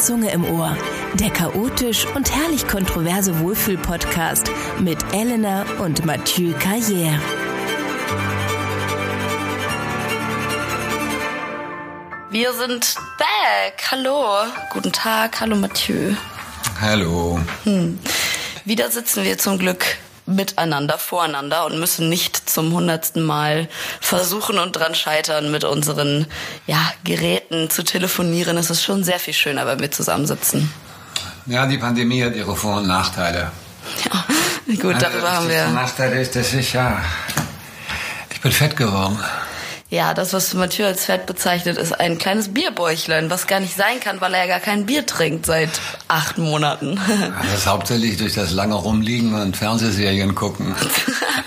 Zunge im Ohr. Der chaotisch und herrlich kontroverse Wohlfühl-Podcast mit Elena und Mathieu Carrière. Wir sind back. Hallo. Guten Tag. Hallo Mathieu. Hallo. Hm. Wieder sitzen wir zum Glück miteinander, voreinander und müssen nicht zum hundertsten Mal versuchen und dran scheitern, mit unseren ja, Geräten zu telefonieren. Es ist schon sehr viel schöner, wenn wir zusammensitzen. Ja, die Pandemie hat ihre Vor- und Nachteile. Ja, gut, darüber also, haben wir. Der Nachteil ist, dass ich ja, ich bin fett geworden. Ja, das, was Mathieu als Fett bezeichnet, ist ein kleines Bierbäuchlein, was gar nicht sein kann, weil er ja gar kein Bier trinkt seit acht Monaten. Das ist hauptsächlich durch das lange Rumliegen und Fernsehserien gucken.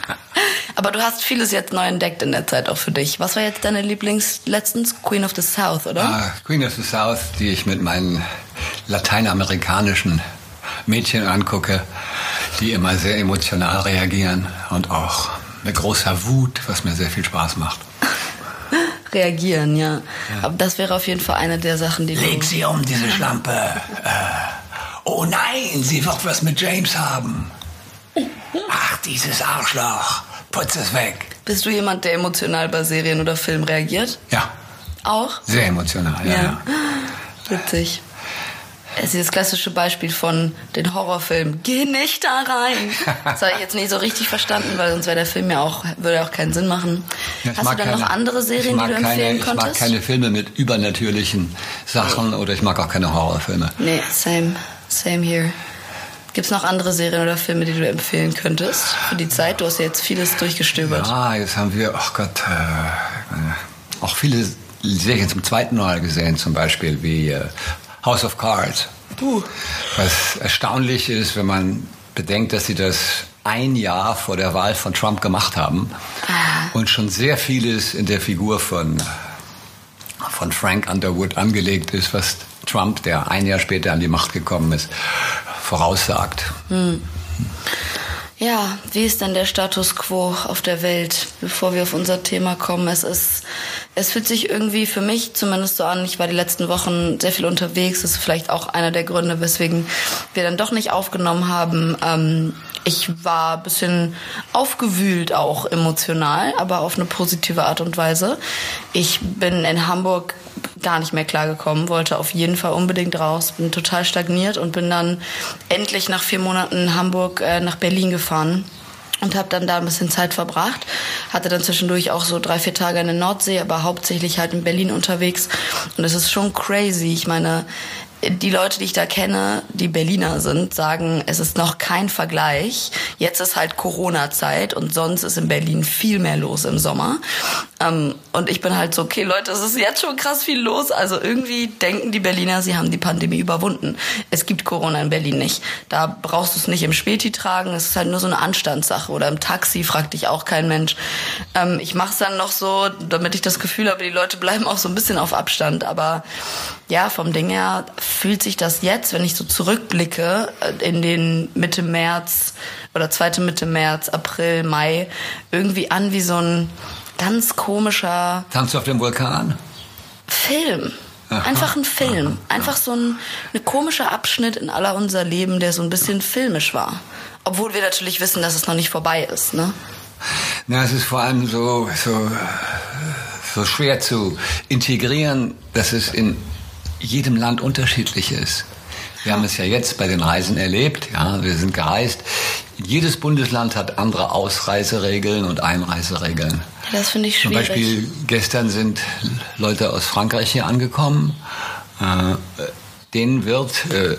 Aber du hast vieles jetzt neu entdeckt in der Zeit auch für dich. Was war jetzt deine Lieblings letztens? Queen of the South, oder? Ah, Queen of the South, die ich mit meinen lateinamerikanischen Mädchen angucke, die immer sehr emotional reagieren und auch mit großer Wut, was mir sehr viel Spaß macht reagieren, ja. ja. Aber das wäre auf jeden Fall eine der Sachen, die Leg sie um, diese Schlampe. Äh, oh nein, sie wird was mit James haben. Ach, dieses Arschloch. Putz es weg. Bist du jemand, der emotional bei Serien oder Filmen reagiert? Ja. Auch? Sehr emotional, ja. ja. Witzig. Es ist das klassische Beispiel von den Horrorfilmen. Geh nicht da rein. Das habe ich jetzt nicht so richtig verstanden, weil sonst wäre der Film ja auch, würde auch keinen Sinn machen. Ja, Hast du dann keine, noch andere Serien, die du empfehlen keine, konntest? Ich mag keine Filme mit übernatürlichen Sachen oder ich mag auch keine Horrorfilme. Nee, same, same here. Gibt es noch andere Serien oder Filme, die du empfehlen könntest für die Zeit? Du hast ja jetzt vieles durchgestöbert. Ja, jetzt haben wir, ach oh Gott, äh, auch viele Serien zum zweiten Mal gesehen, zum Beispiel wie äh, House of Cards. Uh. Was erstaunlich ist, wenn man bedenkt, dass sie das ein Jahr vor der Wahl von Trump gemacht haben ah. und schon sehr vieles in der Figur von, von Frank Underwood angelegt ist, was Trump, der ein Jahr später an die Macht gekommen ist, voraussagt. Hm. Ja, wie ist denn der Status quo auf der Welt, bevor wir auf unser Thema kommen? Es ist, es fühlt sich irgendwie für mich zumindest so an. Ich war die letzten Wochen sehr viel unterwegs. Das ist vielleicht auch einer der Gründe, weswegen wir dann doch nicht aufgenommen haben. Ähm, ich war ein bisschen aufgewühlt auch emotional, aber auf eine positive Art und Weise. Ich bin in Hamburg gar nicht mehr klargekommen, wollte auf jeden Fall unbedingt raus, bin total stagniert und bin dann endlich nach vier Monaten Hamburg äh, nach Berlin gefahren und habe dann da ein bisschen Zeit verbracht. Hatte dann zwischendurch auch so drei, vier Tage in der Nordsee, aber hauptsächlich halt in Berlin unterwegs. Und es ist schon crazy. Ich meine, die Leute, die ich da kenne, die Berliner sind, sagen, es ist noch kein Vergleich. Jetzt ist halt Corona-Zeit und sonst ist in Berlin viel mehr los im Sommer. Ähm, und ich bin halt so, okay, Leute, es ist jetzt schon krass viel los. Also irgendwie denken die Berliner, sie haben die Pandemie überwunden. Es gibt Corona in Berlin nicht. Da brauchst du es nicht im Späti tragen. Es ist halt nur so eine Anstandssache. Oder im Taxi fragt dich auch kein Mensch. Ähm, ich mache es dann noch so, damit ich das Gefühl habe, die Leute bleiben auch so ein bisschen auf Abstand. Aber ja, vom Ding her fühlt sich das jetzt, wenn ich so zurückblicke, äh, in den Mitte März oder zweite Mitte März, April, Mai, irgendwie an wie so ein ganz komischer. Tanz auf dem Vulkan? Film. Einfach ein Film. Einfach so ein, ein komischer Abschnitt in aller unser Leben, der so ein bisschen filmisch war. Obwohl wir natürlich wissen, dass es noch nicht vorbei ist, ne? Na, es ist vor allem so, so, so schwer zu integrieren, dass es in jedem Land unterschiedlich ist. Wir haben es ja jetzt bei den Reisen erlebt. Ja, wir sind gereist. Jedes Bundesland hat andere Ausreiseregeln und Einreiseregeln. Das finde ich schwierig. Zum Beispiel gestern sind Leute aus Frankreich hier angekommen. Äh, denen wird äh,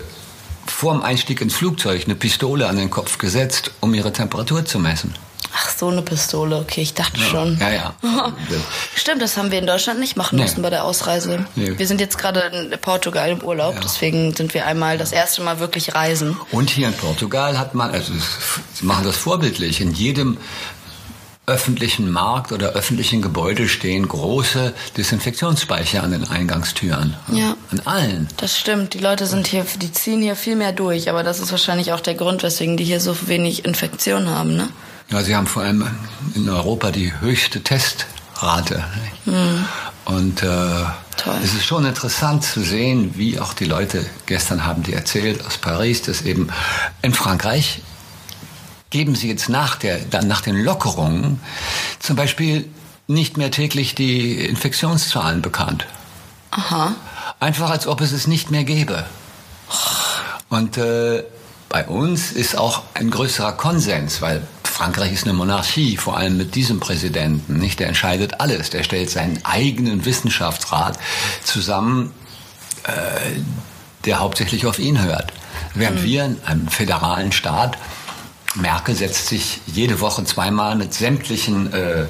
vor dem Einstieg ins Flugzeug eine Pistole an den Kopf gesetzt, um ihre Temperatur zu messen. Ach, so eine Pistole, okay, ich dachte ja. schon. Ja, ja. Stimmt, das haben wir in Deutschland nicht machen müssen nee. bei der Ausreise. Nee. Wir sind jetzt gerade in Portugal im Urlaub, ja. deswegen sind wir einmal das erste Mal wirklich reisen. Und hier in Portugal hat man, also sie machen das vorbildlich, in jedem öffentlichen Markt oder öffentlichen Gebäude stehen große Desinfektionsspeicher an den Eingangstüren. Ja. An allen. Das stimmt. Die Leute sind hier, die ziehen hier viel mehr durch. Aber das ist wahrscheinlich auch der Grund, weswegen die hier so wenig Infektion haben, ne? Ja, sie haben vor allem in Europa die höchste Testrate. Mhm. Und äh. Es ist schon interessant zu sehen, wie auch die Leute gestern haben die erzählt aus Paris, dass eben in Frankreich geben sie jetzt nach, der, dann nach den Lockerungen zum Beispiel nicht mehr täglich die Infektionszahlen bekannt. Aha. Einfach als ob es es nicht mehr gäbe. Und äh, bei uns ist auch ein größerer Konsens, weil Frankreich ist eine Monarchie, vor allem mit diesem Präsidenten. Nicht, der entscheidet alles. Der stellt seinen eigenen Wissenschaftsrat zusammen, äh, der hauptsächlich auf ihn hört. Während mhm. wir in einem föderalen Staat Merkel setzt sich jede Woche zweimal mit sämtlichen äh,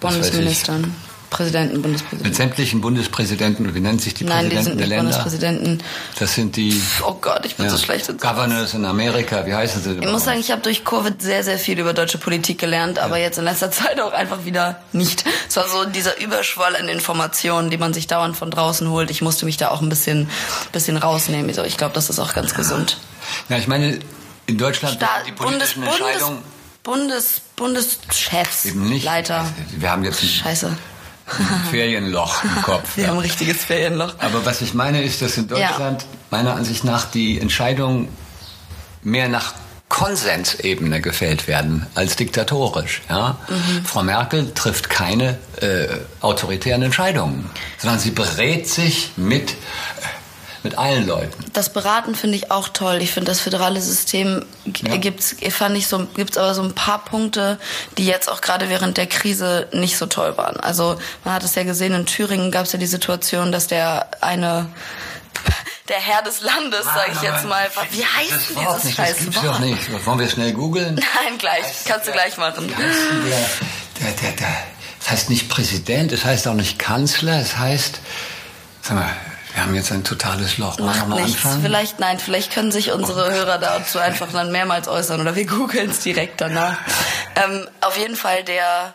Bundesministern. Präsidenten, Bundespräsidenten. Mit sämtlichen Bundespräsidenten, wie nennen sich die Nein, Präsidenten die sind der Länder? Bundespräsidenten. Das sind die. Oh Gott, ich bin ja, so schlecht. Governors in Amerika, wie heißen sie? Ich muss sagen, ich habe durch Covid sehr, sehr viel über deutsche Politik gelernt, aber ja. jetzt in letzter Zeit auch einfach wieder nicht. Es war so dieser Überschwall an Informationen, die man sich dauernd von draußen holt. Ich musste mich da auch ein bisschen, bisschen rausnehmen. Ich glaube, das ist auch ganz gesund. Ja, ich meine, in Deutschland Sta die politischen Bundes, Entscheidungen. Bundes, Bundeschefs, Eben nicht. Leiter. Wir haben jetzt ein. Ferienloch im Kopf. Wir ja. haben ein richtiges Ferienloch. Aber was ich meine ist, dass in Deutschland ja. meiner Ansicht nach die Entscheidungen mehr nach Konsensebene gefällt werden als diktatorisch. Ja? Mhm. Frau Merkel trifft keine äh, autoritären Entscheidungen, sondern sie berät sich mit mit allen Leuten. Das Beraten finde ich auch toll. Ich finde das föderale System ja. gibt's fand ich so gibt's aber so ein paar Punkte, die jetzt auch gerade während der Krise nicht so toll waren. Also man hat es ja gesehen in Thüringen gab es ja die Situation, dass der eine der Herr des Landes, sage ich jetzt mal. Wie heißt das Wort dieses nicht, scheiß das gibt's Wort? Doch nicht. Wollen wir schnell googeln? Nein, gleich. Kannst du gleich machen. Der, der, der, der, das heißt nicht Präsident, es heißt auch nicht Kanzler, es heißt, sag mal, wir haben jetzt ein totales Loch. Macht nichts. Anfangen? Vielleicht, nein, vielleicht können sich unsere oh Hörer dazu einfach dann mehrmals äußern oder wir googeln es direkt danach. Ähm, auf jeden Fall der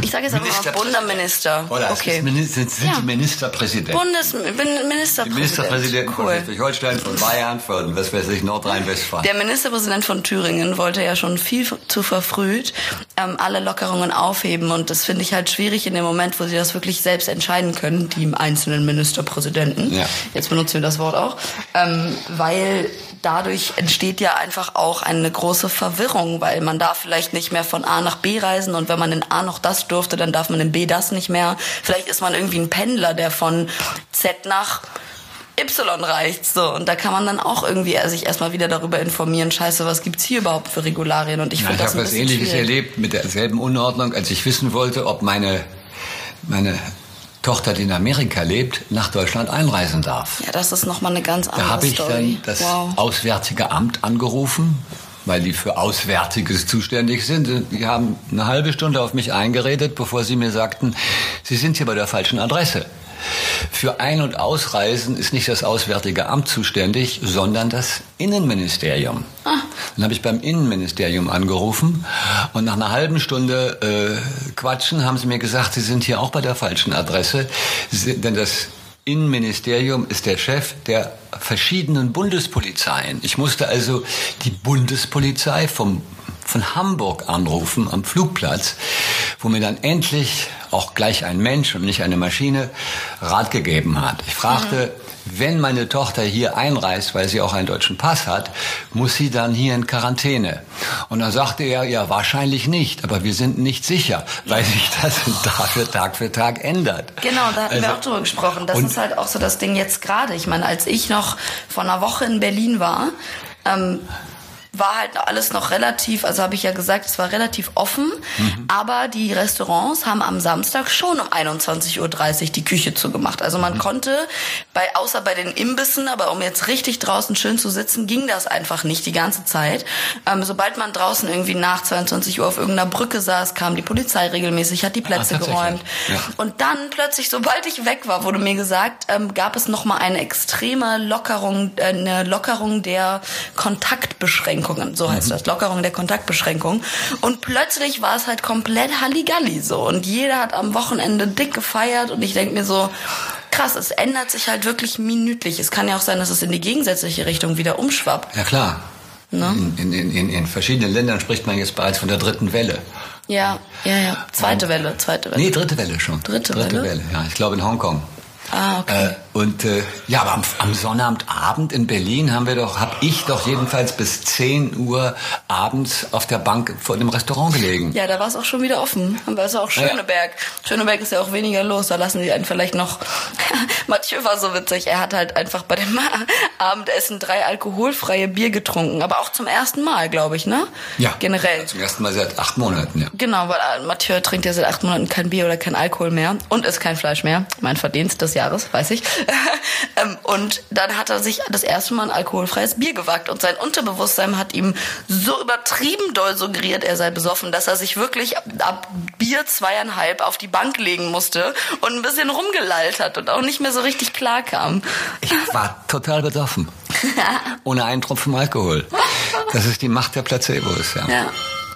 ich sage jetzt einfach mal Bundesminister. Oder okay. Minister, sind ja. die Ministerpräsidenten. Bundesministerpräsident. Die Ministerpräsidenten cool. von Schleswig-Holstein, von Bayern, von was weiß ich, Nordrhein-Westfalen. Der Ministerpräsident von Thüringen wollte ja schon viel zu verfrüht ähm, alle Lockerungen aufheben und das finde ich halt schwierig in dem Moment, wo sie das wirklich selbst entscheiden können, die einzelnen Ministerpräsidenten. Ja. Jetzt benutzen wir das Wort auch, ähm, weil dadurch entsteht ja einfach auch eine große Verwirrung, weil man darf vielleicht nicht mehr von A nach B reisen und wenn man in A noch das durfte, dann darf man in B das nicht mehr. Vielleicht ist man irgendwie ein Pendler, der von Z nach Y reicht so und da kann man dann auch irgendwie sich erstmal wieder darüber informieren. Scheiße, was gibt's hier überhaupt für Regularien? Und ich finde das Ich habe was Ähnliches schwierig. erlebt mit derselben Unordnung, als ich wissen wollte, ob meine meine Tochter, die in Amerika lebt, nach Deutschland einreisen darf. Ja, das ist nochmal eine ganz andere Da habe ich Story. dann das wow. Auswärtige Amt angerufen, weil die für Auswärtiges zuständig sind. Die haben eine halbe Stunde auf mich eingeredet, bevor sie mir sagten, Sie sind hier bei der falschen Adresse. Für Ein- und Ausreisen ist nicht das Auswärtige Amt zuständig, sondern das Innenministerium. Ah. Dann habe ich beim Innenministerium angerufen und nach einer halben Stunde äh, Quatschen haben sie mir gesagt, sie sind hier auch bei der falschen Adresse, sie, denn das Innenministerium ist der Chef der verschiedenen Bundespolizeien. Ich musste also die Bundespolizei vom von Hamburg anrufen am Flugplatz, wo mir dann endlich auch gleich ein Mensch und nicht eine Maschine Rat gegeben hat. Ich fragte, mhm. wenn meine Tochter hier einreist, weil sie auch einen deutschen Pass hat, muss sie dann hier in Quarantäne. Und dann sagte er, ja, wahrscheinlich nicht, aber wir sind nicht sicher, weil sich das Tag für Tag für Tag ändert. Genau, da hatten also, wir auch drüber gesprochen. Das ist halt auch so das Ding jetzt gerade. Ich meine, als ich noch vor einer Woche in Berlin war, ähm, war halt alles noch relativ, also habe ich ja gesagt, es war relativ offen, mhm. aber die Restaurants haben am Samstag schon um 21.30 Uhr die Küche zugemacht. Also man mhm. konnte, bei, außer bei den Imbissen, aber um jetzt richtig draußen schön zu sitzen, ging das einfach nicht die ganze Zeit. Ähm, sobald man draußen irgendwie nach 22 Uhr auf irgendeiner Brücke saß, kam die Polizei regelmäßig, hat die Plätze ah, geräumt. Ja. Und dann plötzlich, sobald ich weg war, wurde mir gesagt, ähm, gab es nochmal eine extreme Lockerung, äh, eine Lockerung der Kontaktbeschränkungen. Kontaktbeschränkungen, so heißt mhm. das, Lockerung der Kontaktbeschränkung. Und plötzlich war es halt komplett Halligalli so. Und jeder hat am Wochenende dick gefeiert und ich denke mir so, krass, es ändert sich halt wirklich minütlich. Es kann ja auch sein, dass es in die gegensätzliche Richtung wieder umschwappt. Ja klar. Ne? In, in, in, in verschiedenen Ländern spricht man jetzt bereits von der dritten Welle. Ja, ja, ja. Zweite Welle, zweite Welle. Nee, dritte Welle schon. Dritte, dritte Welle? Welle? Ja, ich glaube in Hongkong. Ah, okay. Äh, und äh, ja, aber am, am Sonnabendabend in Berlin haben wir doch, habe ich doch jedenfalls bis 10 Uhr abends auf der Bank vor dem Restaurant gelegen. Ja, da war es auch schon wieder offen. Aber es ist auch Schöneberg. Ja. Schöneberg ist ja auch weniger los. Da lassen sie einen vielleicht noch. Mathieu war so witzig. Er hat halt einfach bei dem Abendessen drei alkoholfreie Bier getrunken. Aber auch zum ersten Mal, glaube ich, ne? Ja. Generell. Zum ersten Mal seit acht Monaten, ja. Genau, weil äh, Mathieu trinkt ja seit acht Monaten kein Bier oder kein Alkohol mehr und isst kein Fleisch mehr. Mein Verdienst des Jahres, weiß ich. Ähm, und dann hat er sich das erste Mal ein alkoholfreies Bier gewagt und sein Unterbewusstsein hat ihm so übertrieben doll suggeriert, er sei besoffen, dass er sich wirklich ab Bier zweieinhalb auf die Bank legen musste und ein bisschen rumgelallt hat und auch nicht mehr so richtig klar kam. Ich war total besoffen. Ohne einen Tropfen Alkohol. Das ist die Macht der Placebos, ja. ja.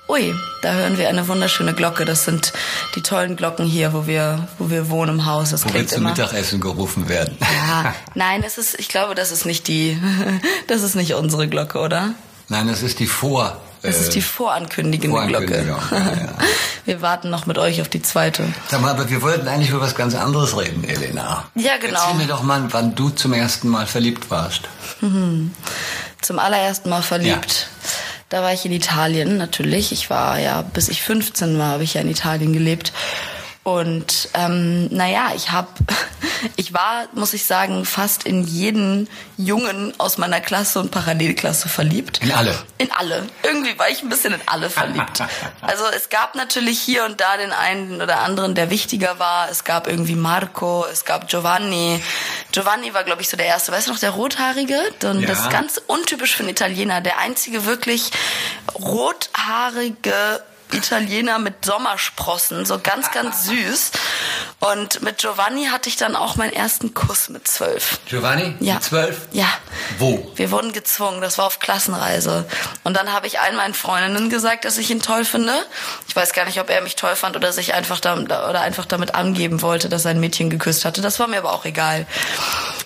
Ui, da hören wir eine wunderschöne Glocke. Das sind die tollen Glocken hier, wo wir, wo wir wohnen im Haus. Das wo wir zum. Mittagessen gerufen werden. Ja, nein, es ist, ich glaube, das ist nicht die, das ist nicht unsere Glocke, oder? Nein, das ist die Vor. Das ist die vorankündigende Glocke. Ja, ja. Wir warten noch mit euch auf die zweite. Sag mal, aber wir wollten eigentlich über was ganz anderes reden, Elena. Ja, genau. Erzähl mir doch mal, wann du zum ersten Mal verliebt warst. Zum allerersten Mal verliebt. Ja. Da war ich in Italien natürlich. Ich war ja, bis ich 15 war, habe ich ja in Italien gelebt. Und ähm, naja, ich habe, ich war, muss ich sagen, fast in jeden Jungen aus meiner Klasse und Parallelklasse verliebt. In alle? In alle. Irgendwie war ich ein bisschen in alle verliebt. Also es gab natürlich hier und da den einen oder anderen, der wichtiger war. Es gab irgendwie Marco, es gab Giovanni. Giovanni war, glaube ich, so der erste. Weißt du noch, der Rothaarige? Und ja. Das ist ganz untypisch für einen Italiener. Der einzige wirklich rothaarige Italiener mit Sommersprossen, so ganz, ganz süß. Und mit Giovanni hatte ich dann auch meinen ersten Kuss mit zwölf. Giovanni? Ja. Mit zwölf? Ja. Wo? Wir wurden gezwungen, das war auf Klassenreise. Und dann habe ich allen meinen Freundinnen gesagt, dass ich ihn toll finde. Ich weiß gar nicht, ob er mich toll fand oder sich einfach da, oder einfach damit angeben wollte, dass er ein Mädchen geküsst hatte. Das war mir aber auch egal.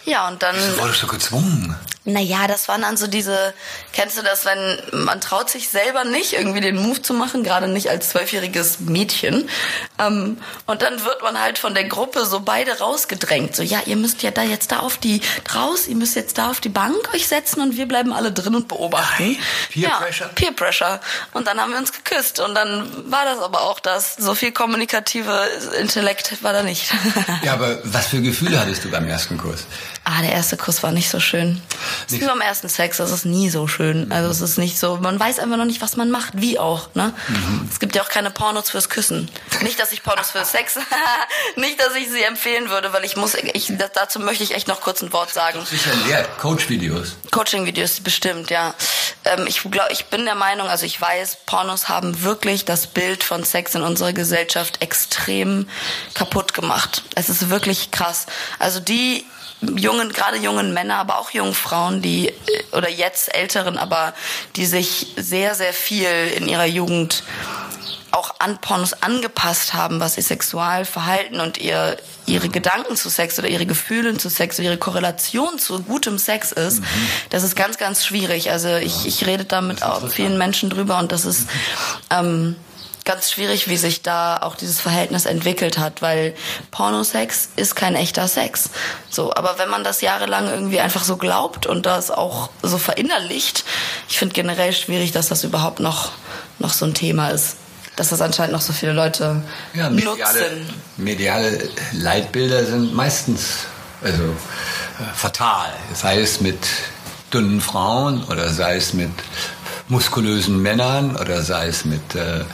Ja, und dann. Wieso wurdest du gezwungen? Naja, das waren dann so diese, kennst du das, wenn man traut sich selber nicht, irgendwie den Move zu machen, gerade nicht als zwölfjähriges Mädchen. Ähm, und dann wird man halt von der Gruppe so beide rausgedrängt. So, ja, ihr müsst ja da jetzt da auf die, raus, ihr müsst jetzt da auf die Bank euch setzen und wir bleiben alle drin und beobachten. Peer ja, Pressure? Peer Pressure. Und dann haben wir uns geküsst. Und dann war das aber auch das. So viel kommunikative Intellekt war da nicht. ja, aber was für Gefühle hattest du beim ersten Kurs? Ah, der erste Kuss war nicht so schön. Das ist wie beim ersten Sex, das ist nie so schön. Also es ist nicht so, man weiß einfach noch nicht, was man macht, wie auch. Ne? Mhm. Es gibt ja auch keine Pornos fürs Küssen. Nicht, dass ich Pornos für Sex, nicht, dass ich sie empfehlen würde, weil ich muss, ich, dazu möchte ich echt noch kurz ein Wort sagen. Sicher leer, Coach-Videos. Coaching-Videos, bestimmt, ja. Ähm, ich glaube, ich bin der Meinung, also ich weiß, Pornos haben wirklich das Bild von Sex in unserer Gesellschaft extrem kaputt gemacht. Es ist wirklich krass. Also die jungen, gerade jungen Männer, aber auch jungen Frauen, die, äh, oder jetzt älteren, aber die sich sehr, sehr viel in ihrer Jugend auch an Pornos angepasst haben, was ihr Sexualverhalten und ihr, ihre Gedanken zu Sex oder ihre Gefühle zu Sex oder ihre Korrelation zu gutem Sex ist, mhm. das ist ganz, ganz schwierig. Also ich, ich rede da mit vielen Menschen drüber und das ist, ähm, ganz schwierig, wie sich da auch dieses Verhältnis entwickelt hat, weil Pornosex ist kein echter Sex. So, aber wenn man das jahrelang irgendwie einfach so glaubt und das auch so verinnerlicht, ich finde generell schwierig, dass das überhaupt noch noch so ein Thema ist, dass das anscheinend noch so viele Leute ja, mediale, nutzen. Mediale Leitbilder sind meistens also äh, fatal, sei es mit dünnen Frauen oder sei es mit muskulösen Männern oder sei es mit äh,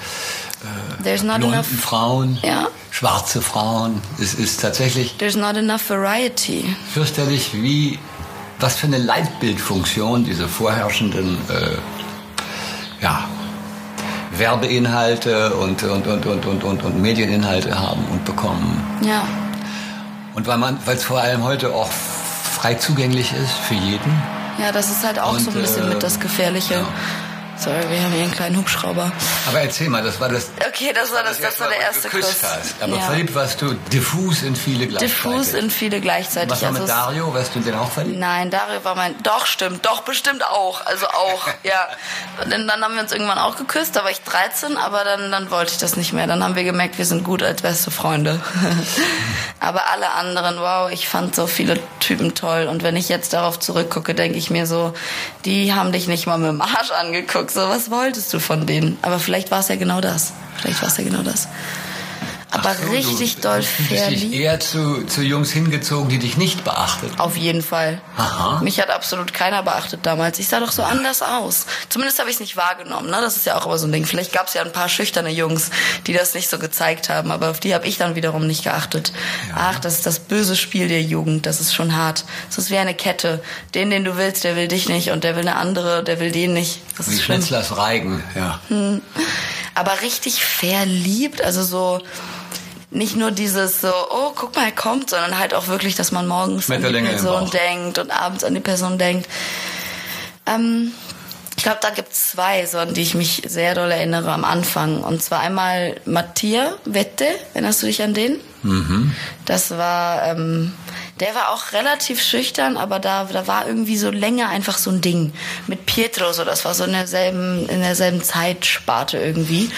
There's not blonden enough, Frauen, ja. schwarze Frauen. Es ist tatsächlich. There's not enough variety. Fürchterlich, wie was für eine Leitbildfunktion diese vorherrschenden äh, ja, Werbeinhalte und, und, und, und, und, und, und Medieninhalte haben und bekommen. Ja. Und weil man, weil es vor allem heute auch frei zugänglich ist für jeden. Ja, das ist halt auch und, so ein bisschen äh, mit das Gefährliche. Ja. Sorry, wir haben hier einen kleinen Hubschrauber. Aber erzähl mal, das war das. Okay, das war das, das war der erste Kuss. Hast. Aber ja. verliebt warst du diffus in viele gleichzeitig. Diffus in viele gleichzeitig. Was war mit also Dario? Warst du den auch verliebt? Nein, Dario war mein. Doch, stimmt. Doch, bestimmt auch. Also auch, ja. Denn dann haben wir uns irgendwann auch geküsst. Da war ich 13, aber dann, dann wollte ich das nicht mehr. Dann haben wir gemerkt, wir sind gut als beste Freunde. aber alle anderen, wow, ich fand so viele Typen toll. Und wenn ich jetzt darauf zurückgucke, denke ich mir so, die haben dich nicht mal mit dem Arsch angeguckt. So, was wolltest du von denen? Aber vielleicht war es ja genau das. Vielleicht war es ja genau das aber so, richtig du, doll du verliebt. dich eher zu, zu Jungs hingezogen, die dich nicht beachtet. Auf jeden Fall. Aha. Mich hat absolut keiner beachtet damals. Ich sah doch so anders aus. Zumindest habe ich es nicht wahrgenommen. Ne? Das ist ja auch immer so ein Ding. Vielleicht gab es ja ein paar schüchterne Jungs, die das nicht so gezeigt haben, aber auf die habe ich dann wiederum nicht geachtet. Ja. Ach, das ist das böse Spiel der Jugend. Das ist schon hart. Das ist wie eine Kette. Den, den du willst, der will dich nicht und der will eine andere, der will den nicht. Das wie ist Schnitzlers Reigen, ja. Hm. Aber richtig verliebt, also so nicht nur dieses so, oh, guck mal, er kommt, sondern halt auch wirklich, dass man morgens an die Person denkt und abends an die Person denkt. Ähm, ich glaube, da gibt es zwei, so an die ich mich sehr doll erinnere am Anfang. Und zwar einmal Mattia Wette, erinnerst du dich an den? Mhm. Das war, ähm, der war auch relativ schüchtern, aber da, da war irgendwie so länger einfach so ein Ding. Mit Pietro, so, das war so in derselben, in derselben Zeitsparte irgendwie.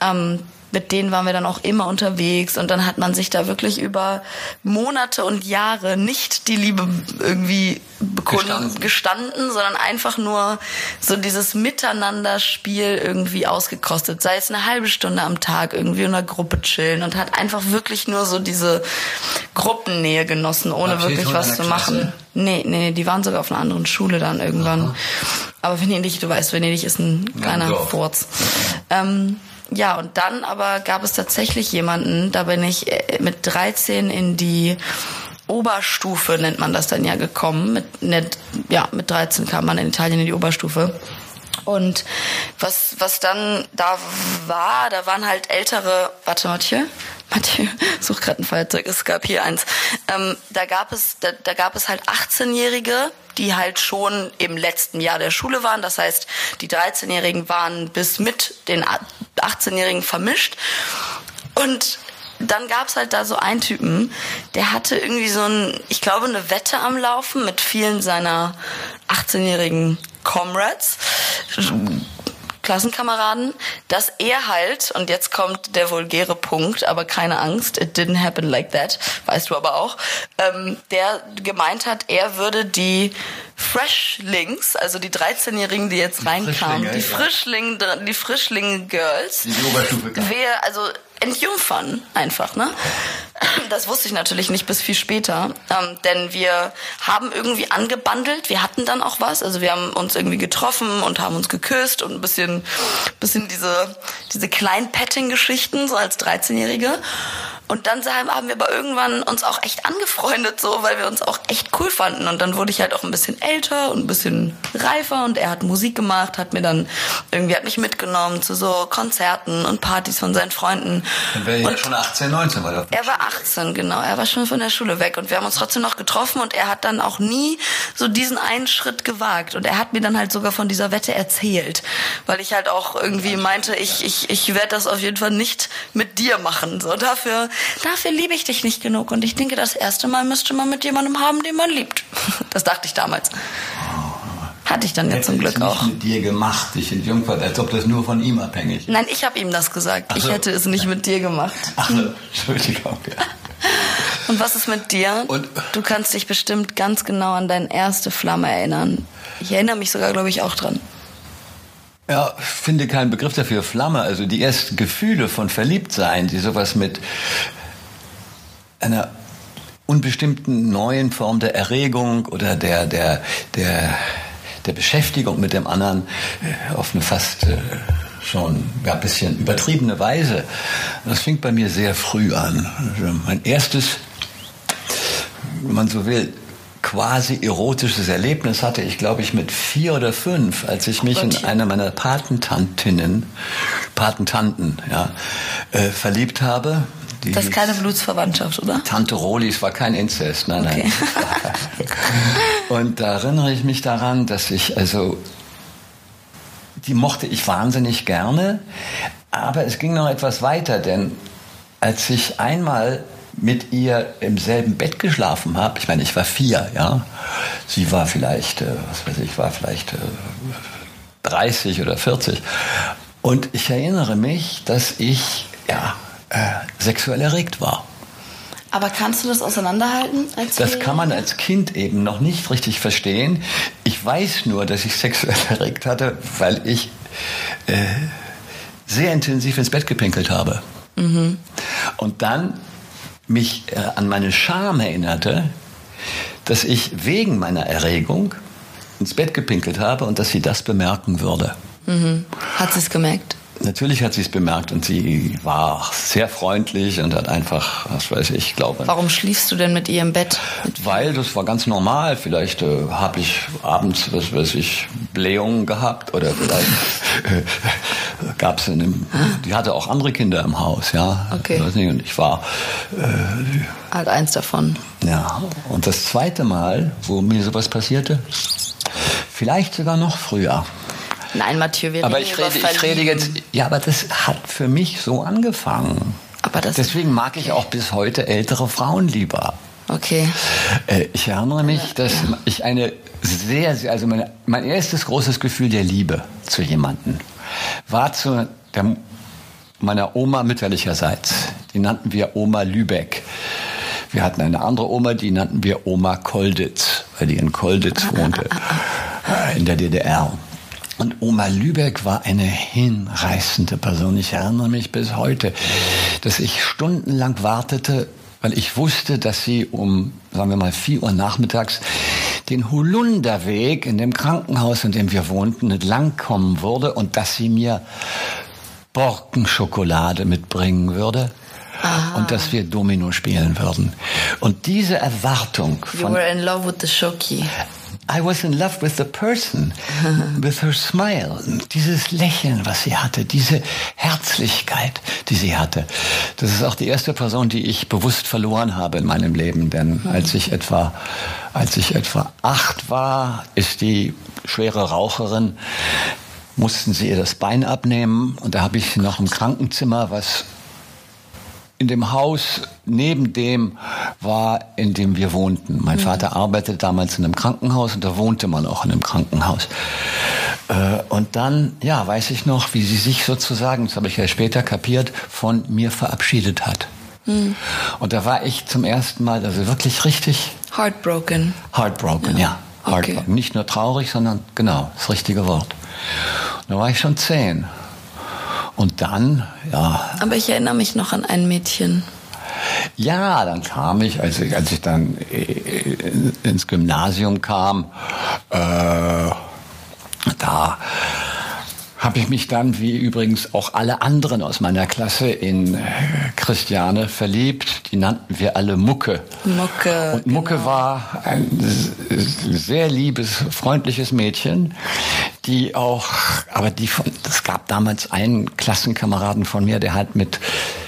Ähm, mit denen waren wir dann auch immer unterwegs und dann hat man sich da wirklich über Monate und Jahre nicht die Liebe irgendwie gestanden. gestanden, sondern einfach nur so dieses Miteinanderspiel irgendwie ausgekostet. Sei es eine halbe Stunde am Tag irgendwie in einer Gruppe chillen und hat einfach wirklich nur so diese Gruppennähe genossen, ohne Abschied wirklich was zu machen. Klasse? Nee, nee, die waren sogar auf einer anderen Schule dann irgendwann. Aha. Aber Venedig, du weißt, Venedig ist ein kleiner ja, Furz. Ähm, ja, und dann aber gab es tatsächlich jemanden, da bin ich äh, mit 13 in die Oberstufe, nennt man das dann ja, gekommen. Mit, net, ja, mit 13 kam man in Italien in die Oberstufe. Und was, was dann da war, da waren halt ältere, warte Mathieu, Mathieu, such gerade ein Feuerzeug, es gab hier eins. Ähm, da gab es, da, da gab es halt 18-Jährige, die halt schon im letzten Jahr der Schule waren. Das heißt, die 13-Jährigen waren bis mit den 18-Jährigen vermischt. Und dann gab's halt da so einen Typen, der hatte irgendwie so ein, ich glaube, eine Wette am Laufen mit vielen seiner 18-jährigen Comrades. Klassenkameraden, dass er halt, und jetzt kommt der vulgäre Punkt, aber keine Angst, it didn't happen like that, weißt du aber auch, ähm, der gemeint hat, er würde die Freshlings, also die 13-Jährigen, die jetzt reinkamen, die Frischlinge, die Frischlinge-Girls, die Oberstufe, also entjungfern einfach, ne? Das wusste ich natürlich nicht bis viel später, ähm, denn wir haben irgendwie angebandelt. Wir hatten dann auch was, also wir haben uns irgendwie getroffen und haben uns geküsst und ein bisschen, bisschen diese diese kleinen Petting-Geschichten so als 13-Jährige. Und dann haben wir aber irgendwann uns auch echt angefreundet, so, weil wir uns auch echt cool fanden. Und dann wurde ich halt auch ein bisschen älter und ein bisschen reifer und er hat Musik gemacht, hat mir dann irgendwie hat mich mitgenommen zu so Konzerten und Partys von seinen Freunden. Dann wäre ja schon 18, 19 war. Er war 18, genau. Er war schon von der Schule weg und wir haben uns trotzdem noch getroffen und er hat dann auch nie so diesen einen Schritt gewagt. Und er hat mir dann halt sogar von dieser Wette erzählt, weil ich halt auch irgendwie meinte, ich, ich, ich werde das auf jeden Fall nicht mit dir machen. So dafür dafür liebe ich dich nicht genug. Und ich denke, das erste Mal müsste man mit jemandem haben, den man liebt. Das dachte ich damals. Hatte ich dann ja zum Glück auch. mit dir gemacht, dich entjungfert, als ob das nur von ihm abhängig ist. Nein, ich habe ihm das gesagt. So. Ich hätte es nicht mit dir gemacht. Ach, Entschuldigung. Ja. Und was ist mit dir? Und du kannst dich bestimmt ganz genau an deine erste Flamme erinnern. Ich erinnere mich sogar, glaube ich, auch dran. Ja, finde keinen Begriff dafür. Flamme, also die ersten Gefühle von Verliebtsein, die sowas mit einer unbestimmten neuen Form der Erregung oder der, der, der, der Beschäftigung mit dem anderen äh, auf eine fast äh, schon ja, ein bisschen übertriebene Weise. Das fing bei mir sehr früh an. Also mein erstes, wenn man so will, quasi erotisches Erlebnis hatte ich, glaube ich, mit vier oder fünf, als ich mich in eine meiner Patentantinnen, Patentanten, ja, äh, verliebt habe. Die das ist keine Blutsverwandtschaft, oder? Tante Rolis war kein Inzest, nein, okay. nein. Und da erinnere ich mich daran, dass ich also die mochte ich wahnsinnig gerne. Aber es ging noch etwas weiter, denn als ich einmal mit ihr im selben Bett geschlafen habe, ich meine, ich war vier, ja, sie war vielleicht, äh, was weiß ich, war vielleicht äh, 30 oder 40. Und ich erinnere mich, dass ich ja, äh, sexuell erregt war. Aber kannst du das auseinanderhalten? Das kann man als Kind eben noch nicht richtig verstehen. Ich weiß nur, dass ich sexuell erregt hatte, weil ich äh, sehr intensiv ins Bett gepinkelt habe. Mhm. Und dann mich äh, an meine Scham erinnerte, dass ich wegen meiner Erregung ins Bett gepinkelt habe und dass sie das bemerken würde. Mhm. Hat sie es gemerkt? Natürlich hat sie es bemerkt und sie war sehr freundlich und hat einfach, was weiß ich, glaube. Warum schliefst du denn mit ihr im Bett? Weil das war ganz normal. Vielleicht äh, habe ich abends, was weiß ich, Blähungen gehabt oder vielleicht äh, gab es in einem. Die hatte auch andere Kinder im Haus, ja. Okay. Ich nicht, und ich war äh, halt eins davon. Ja. Und das zweite Mal, wo mir sowas passierte, vielleicht sogar noch früher. Nein, Mathieu, wir aber ich rede, ich rede jetzt. Ja, aber das hat für mich so angefangen. Aber das Deswegen mag ich auch bis heute ältere Frauen lieber. Okay. Äh, ich erinnere mich, dass ich eine sehr, sehr, also meine, mein erstes großes Gefühl der Liebe zu jemanden war zu der, meiner Oma mütterlicherseits. Die nannten wir Oma Lübeck. Wir hatten eine andere Oma, die nannten wir Oma Kolditz, weil die in Kolditz wohnte, äh, in der DDR. Und Oma Lübeck war eine hinreißende Person. Ich erinnere mich bis heute, dass ich stundenlang wartete, weil ich wusste, dass sie um, sagen wir mal, vier Uhr nachmittags den Holunderweg in dem Krankenhaus, in dem wir wohnten, entlang kommen würde und dass sie mir Borkenschokolade mitbringen würde. Aha. Und dass wir Domino spielen würden. Und diese Erwartung von... You were in love with the Shoki. I was in love with the person, with her smile. Dieses Lächeln, was sie hatte, diese Herzlichkeit, die sie hatte. Das ist auch die erste Person, die ich bewusst verloren habe in meinem Leben. Denn als ich etwa, als ich etwa acht war, ist die schwere Raucherin, mussten sie ihr das Bein abnehmen. Und da habe ich sie noch im Krankenzimmer, was in dem Haus neben dem war, in dem wir wohnten. Mein mhm. Vater arbeitete damals in einem Krankenhaus und da wohnte man auch in einem Krankenhaus. Äh, und dann, ja, weiß ich noch, wie sie sich sozusagen, das habe ich ja später kapiert, von mir verabschiedet hat. Mhm. Und da war ich zum ersten Mal, also wirklich richtig. Heartbroken. Heartbroken, ja. ja. Heartbroken. Okay. Nicht nur traurig, sondern genau, das richtige Wort. Da war ich schon zehn. Und dann, ja. Aber ich erinnere mich noch an ein Mädchen. Ja, dann kam ich, als ich, als ich dann äh, ins Gymnasium kam, äh, da habe ich mich dann, wie übrigens auch alle anderen aus meiner Klasse, in äh, Christiane verliebt. Die nannten wir alle Mucke. Mucke. Und Mucke genau. war ein sehr liebes, freundliches Mädchen, die auch, aber die von, es gab damals einen Klassenkameraden von mir, der hat mit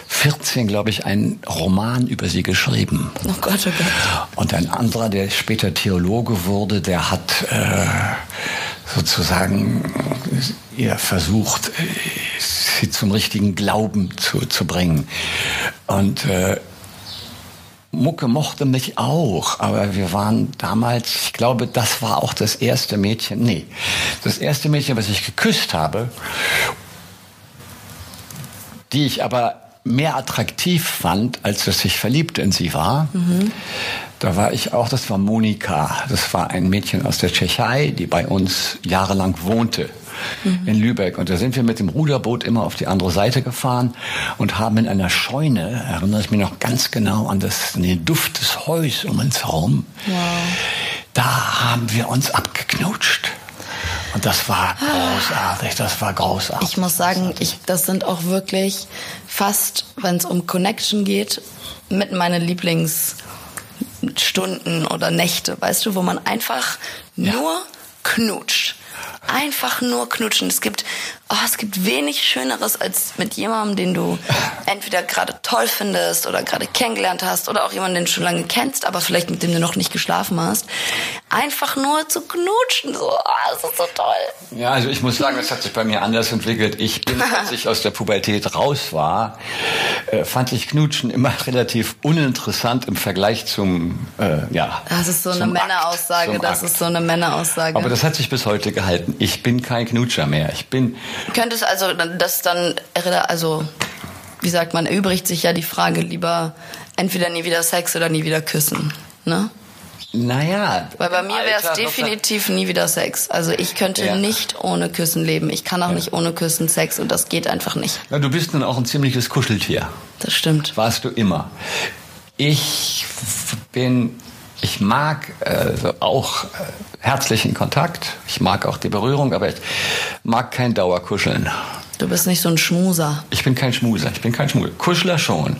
14, glaube ich, einen Roman über sie geschrieben. Oh Gott, oh Gott. Und ein anderer, der später Theologe wurde, der hat äh, sozusagen ihr versucht, sie zum richtigen Glauben zu, zu bringen. Und äh, Mucke mochte mich auch, aber wir waren damals, ich glaube, das war auch das erste Mädchen, nee, das erste Mädchen, was ich geküsst habe, die ich aber mehr attraktiv fand, als dass ich verliebt in sie war. Mhm. Da war ich auch, das war Monika. Das war ein Mädchen aus der Tschechei, die bei uns jahrelang wohnte mhm. in Lübeck. Und da sind wir mit dem Ruderboot immer auf die andere Seite gefahren und haben in einer Scheune, erinnere ich mich noch ganz genau an das, an den Duft des Heus um uns herum, wow. da haben wir uns abgeknutscht. Und das war großartig, das war großartig. Ich muss sagen, ich, das sind auch wirklich fast, wenn es um Connection geht, mit meinen Lieblingsstunden oder Nächte, weißt du, wo man einfach ja. nur knutscht. Einfach nur knutschen. Es gibt, oh, es gibt wenig Schöneres als mit jemandem, den du entweder gerade toll findest oder gerade kennengelernt hast oder auch jemanden, den du schon lange kennst, aber vielleicht mit dem du noch nicht geschlafen hast. einfach nur zu knutschen. So, oh, das ist so toll. Ja, also ich muss sagen, das hat sich bei mir anders entwickelt. Ich bin, als ich aus der Pubertät raus war, äh, fand ich Knutschen immer relativ uninteressant im Vergleich zum, äh, ja. Das ist so eine Männeraussage. Das Akt. ist so eine Männeraussage. Aber das hat sich bis heute gehalten. Ich bin kein Knutscher mehr. Ich bin. Könntest also das dann, also wie sagt man, erübrigt sich ja die Frage lieber entweder nie wieder Sex oder nie wieder küssen, ne? Naja. Weil bei mir wäre es definitiv nie wieder Sex. Also ich könnte ja. nicht ohne Küssen leben. Ich kann auch ja. nicht ohne Küssen Sex und das geht einfach nicht. Ja, du bist nun auch ein ziemliches Kuscheltier. Das stimmt. Warst du immer. Ich bin, ich mag äh, auch äh, herzlichen Kontakt. Ich mag auch die Berührung, aber ich mag kein Dauerkuscheln. Du bist nicht so ein Schmuser. Ich bin kein Schmuser, ich bin kein Schmuser. Kuschler schon.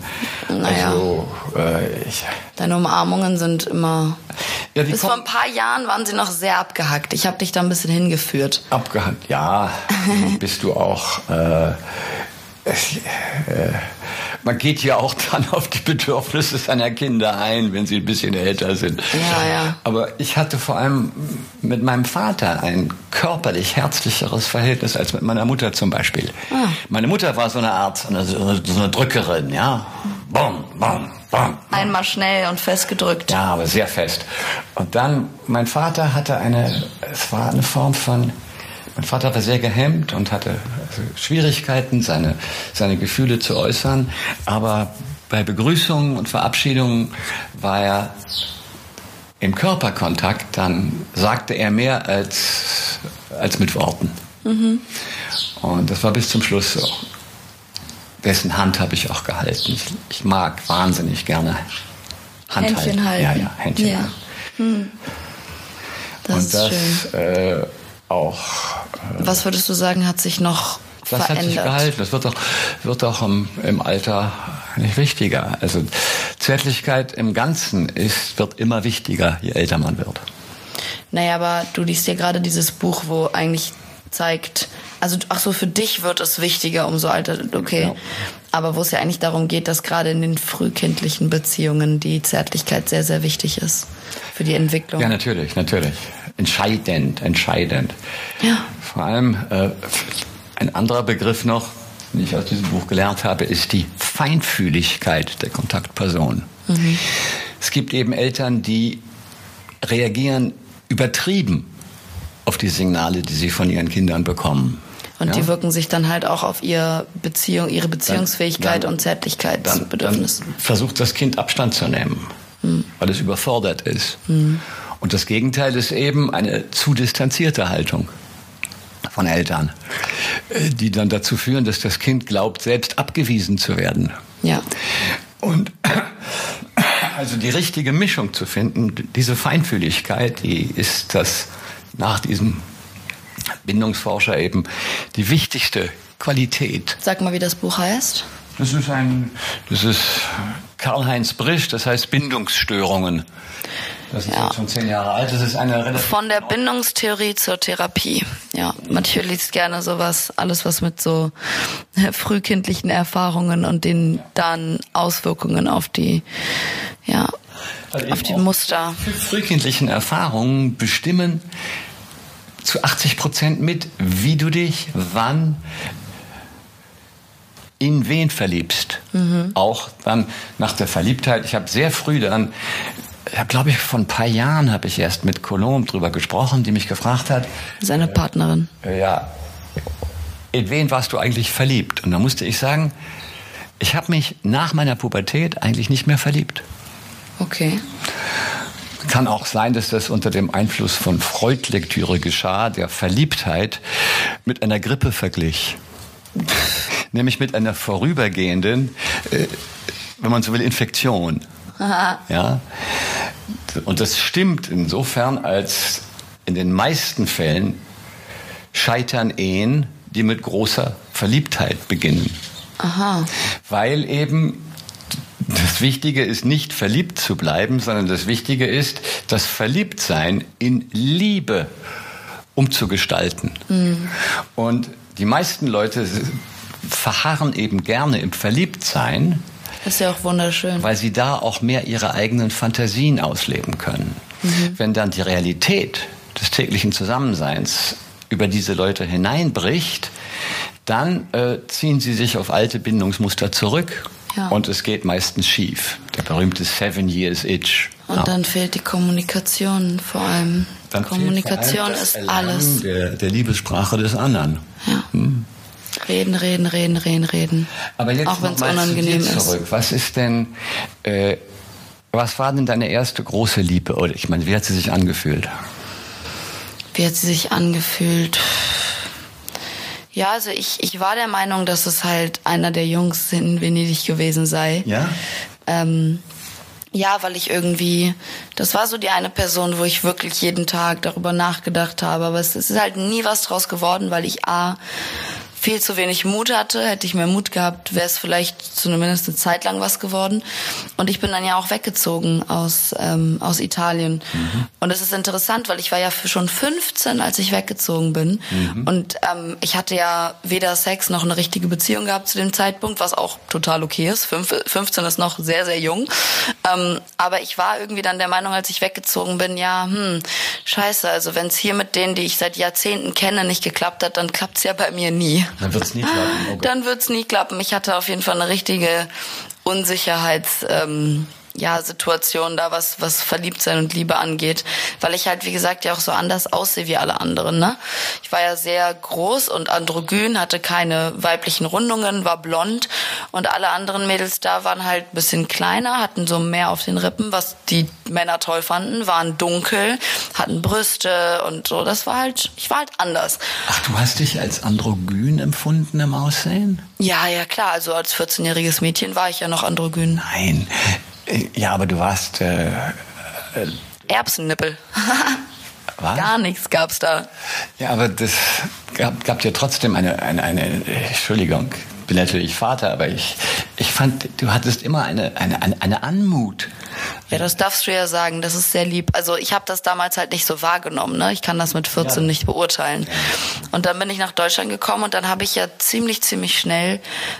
Naja. Also, äh, ich, Deine Umarmungen sind immer. Ja, Bis vor ein paar Jahren waren sie noch sehr abgehackt. Ich habe dich da ein bisschen hingeführt. Abgehackt, ja. bist du auch. Äh, äh, man geht ja auch dann auf die Bedürfnisse seiner Kinder ein, wenn sie ein bisschen älter sind. Ja, ja. Aber ich hatte vor allem mit meinem Vater ein körperlich herzlicheres Verhältnis als mit meiner Mutter zum Beispiel. Ah. Meine Mutter war so eine Art, so eine, so eine Drückerin, ja. Bom, bom, bom. Einmal schnell und fest gedrückt. Ja, aber sehr fest. Und dann, mein Vater hatte eine, es war eine Form von, mein Vater war sehr gehemmt und hatte Schwierigkeiten, seine, seine Gefühle zu äußern. Aber bei Begrüßungen und Verabschiedungen war er im Körperkontakt, dann sagte er mehr als, als mit Worten. Mhm. Und das war bis zum Schluss so. Dessen Hand habe ich auch gehalten. Ich, ich mag wahnsinnig gerne Hand Händchen halten. Ja, ja, Händchen ja. halten. Hm. Das Und das äh, auch. Äh, Was würdest du sagen, hat sich noch das verändert? hat sich gehalten. Das wird auch, wird auch im, im Alter nicht wichtiger. Also Zärtlichkeit im Ganzen ist, wird immer wichtiger, je älter man wird. Naja, aber du liest ja gerade dieses Buch, wo eigentlich zeigt, also ach so, für dich wird es wichtiger, umso alter, okay. Ja. Aber wo es ja eigentlich darum geht, dass gerade in den frühkindlichen Beziehungen die Zärtlichkeit sehr, sehr wichtig ist für die Entwicklung. Ja, natürlich, natürlich. Entscheidend, entscheidend. Ja. Vor allem äh, ein anderer Begriff noch, den ich aus diesem Buch gelernt habe, ist die Feinfühligkeit der Kontaktperson. Mhm. Es gibt eben Eltern, die reagieren übertrieben auf die Signale, die sie von ihren Kindern bekommen. Und ja? die wirken sich dann halt auch auf ihre Beziehung, ihre Beziehungsfähigkeit dann, dann, und Zärtlichkeitsbedürfnis. Dann, versucht das Kind Abstand zu nehmen, mhm. weil es überfordert ist. Mhm. Und das Gegenteil ist eben eine zu distanzierte Haltung von Eltern, äh, die dann dazu führen, dass das Kind glaubt, selbst abgewiesen zu werden. Ja. Und also die richtige Mischung zu finden, diese Feinfühligkeit, die ist das nach diesem Bindungsforscher eben die wichtigste Qualität. Sag mal, wie das Buch heißt. Das ist ein, das ist Karl-Heinz Brisch, das heißt Bindungsstörungen. Das ist ja. jetzt schon zehn Jahre alt. Das ist eine relativ Von der Bindungstheorie zur Therapie. Ja, Mathieu liest gerne sowas, alles was mit so frühkindlichen Erfahrungen und den dann Auswirkungen auf die, ja, also auf die Muster. Frühkindlichen Erfahrungen bestimmen zu 80 Prozent mit, wie du dich, wann, in wen verliebst. Mhm. Auch dann nach der Verliebtheit. Ich habe sehr früh dann glaube ich, vor ein paar Jahren habe ich erst mit Colombe drüber gesprochen, die mich gefragt hat. Seine Partnerin. Äh, ja. In wen warst du eigentlich verliebt? Und da musste ich sagen, ich habe mich nach meiner Pubertät eigentlich nicht mehr verliebt. Okay. Kann auch sein, dass das unter dem Einfluss von Freud-Lektüre geschah, der Verliebtheit mit einer Grippe verglich. Nämlich mit einer vorübergehenden, äh, wenn man so will, Infektion. ja. Und das stimmt insofern, als in den meisten Fällen scheitern Ehen, die mit großer Verliebtheit beginnen. Aha. Weil eben das Wichtige ist nicht verliebt zu bleiben, sondern das Wichtige ist, das Verliebtsein in Liebe umzugestalten. Mhm. Und die meisten Leute verharren eben gerne im Verliebtsein, das ist ja auch wunderschön. Weil sie da auch mehr ihre eigenen Fantasien ausleben können. Mhm. Wenn dann die Realität des täglichen Zusammenseins über diese Leute hineinbricht, dann äh, ziehen sie sich auf alte Bindungsmuster zurück ja. und es geht meistens schief. Der berühmte Seven Years Itch. Und ja. dann fehlt die Kommunikation vor allem. Dann Kommunikation allem ist alles. Der, der Liebessprache des anderen. Ja. Hm. Reden, reden, reden, reden, reden. Aber jetzt auch wenn es unangenehm ist. Was ist denn, äh, was war denn deine erste große Liebe? Oder ich meine, wie hat sie sich angefühlt? Wie hat sie sich angefühlt? Ja, also ich, ich war der Meinung, dass es halt einer der Jungs in Venedig gewesen sei. Ja. Ähm, ja, weil ich irgendwie, das war so die eine Person, wo ich wirklich jeden Tag darüber nachgedacht habe. Aber es ist halt nie was draus geworden, weil ich A, viel zu wenig Mut hatte. Hätte ich mehr Mut gehabt, wäre es vielleicht zumindest eine Zeit lang was geworden. Und ich bin dann ja auch weggezogen aus, ähm, aus Italien. Mhm. Und es ist interessant, weil ich war ja schon 15, als ich weggezogen bin. Mhm. Und ähm, ich hatte ja weder Sex noch eine richtige Beziehung gehabt zu dem Zeitpunkt, was auch total okay ist. 15 ist noch sehr, sehr jung. Ähm, aber ich war irgendwie dann der Meinung, als ich weggezogen bin, ja, hm, scheiße, also wenn es hier mit denen, die ich seit Jahrzehnten kenne, nicht geklappt hat, dann klappt es ja bei mir nie. Dann wird es nie klappen. Okay. Dann wird es nie klappen. Ich hatte auf jeden Fall eine richtige Unsicherheits... Ähm, ja, Situation da, was, was Verliebtsein und Liebe angeht, weil ich halt, wie gesagt, ja auch so anders aussehe wie alle anderen, ne? Ich war ja sehr groß und androgyn, hatte keine weiblichen Rundungen, war blond und alle anderen Mädels da waren halt ein bisschen kleiner, hatten so mehr auf den Rippen, was die Männer toll fanden, waren dunkel, hatten Brüste und so. Das war halt, ich war halt anders. Ach, du hast dich als androgyn empfunden im Aussehen? Ja, ja, klar. Also als 14-jähriges Mädchen war ich ja noch androgyn. Nein. Ja, aber du warst. Äh, äh, Erbsennippel. Was? Gar nichts gab's da. Ja, aber das gab, gab dir trotzdem eine, eine, eine, Entschuldigung, bin natürlich Vater, aber ich, ich fand, du hattest immer eine, eine, eine, eine Anmut. Ja, das darfst du ja sagen, das ist sehr lieb. Also ich habe das damals halt nicht so wahrgenommen, ne? Ich kann das mit 14 ja. nicht beurteilen. Und dann bin ich nach Deutschland gekommen und dann habe ich ja ziemlich, ziemlich schnell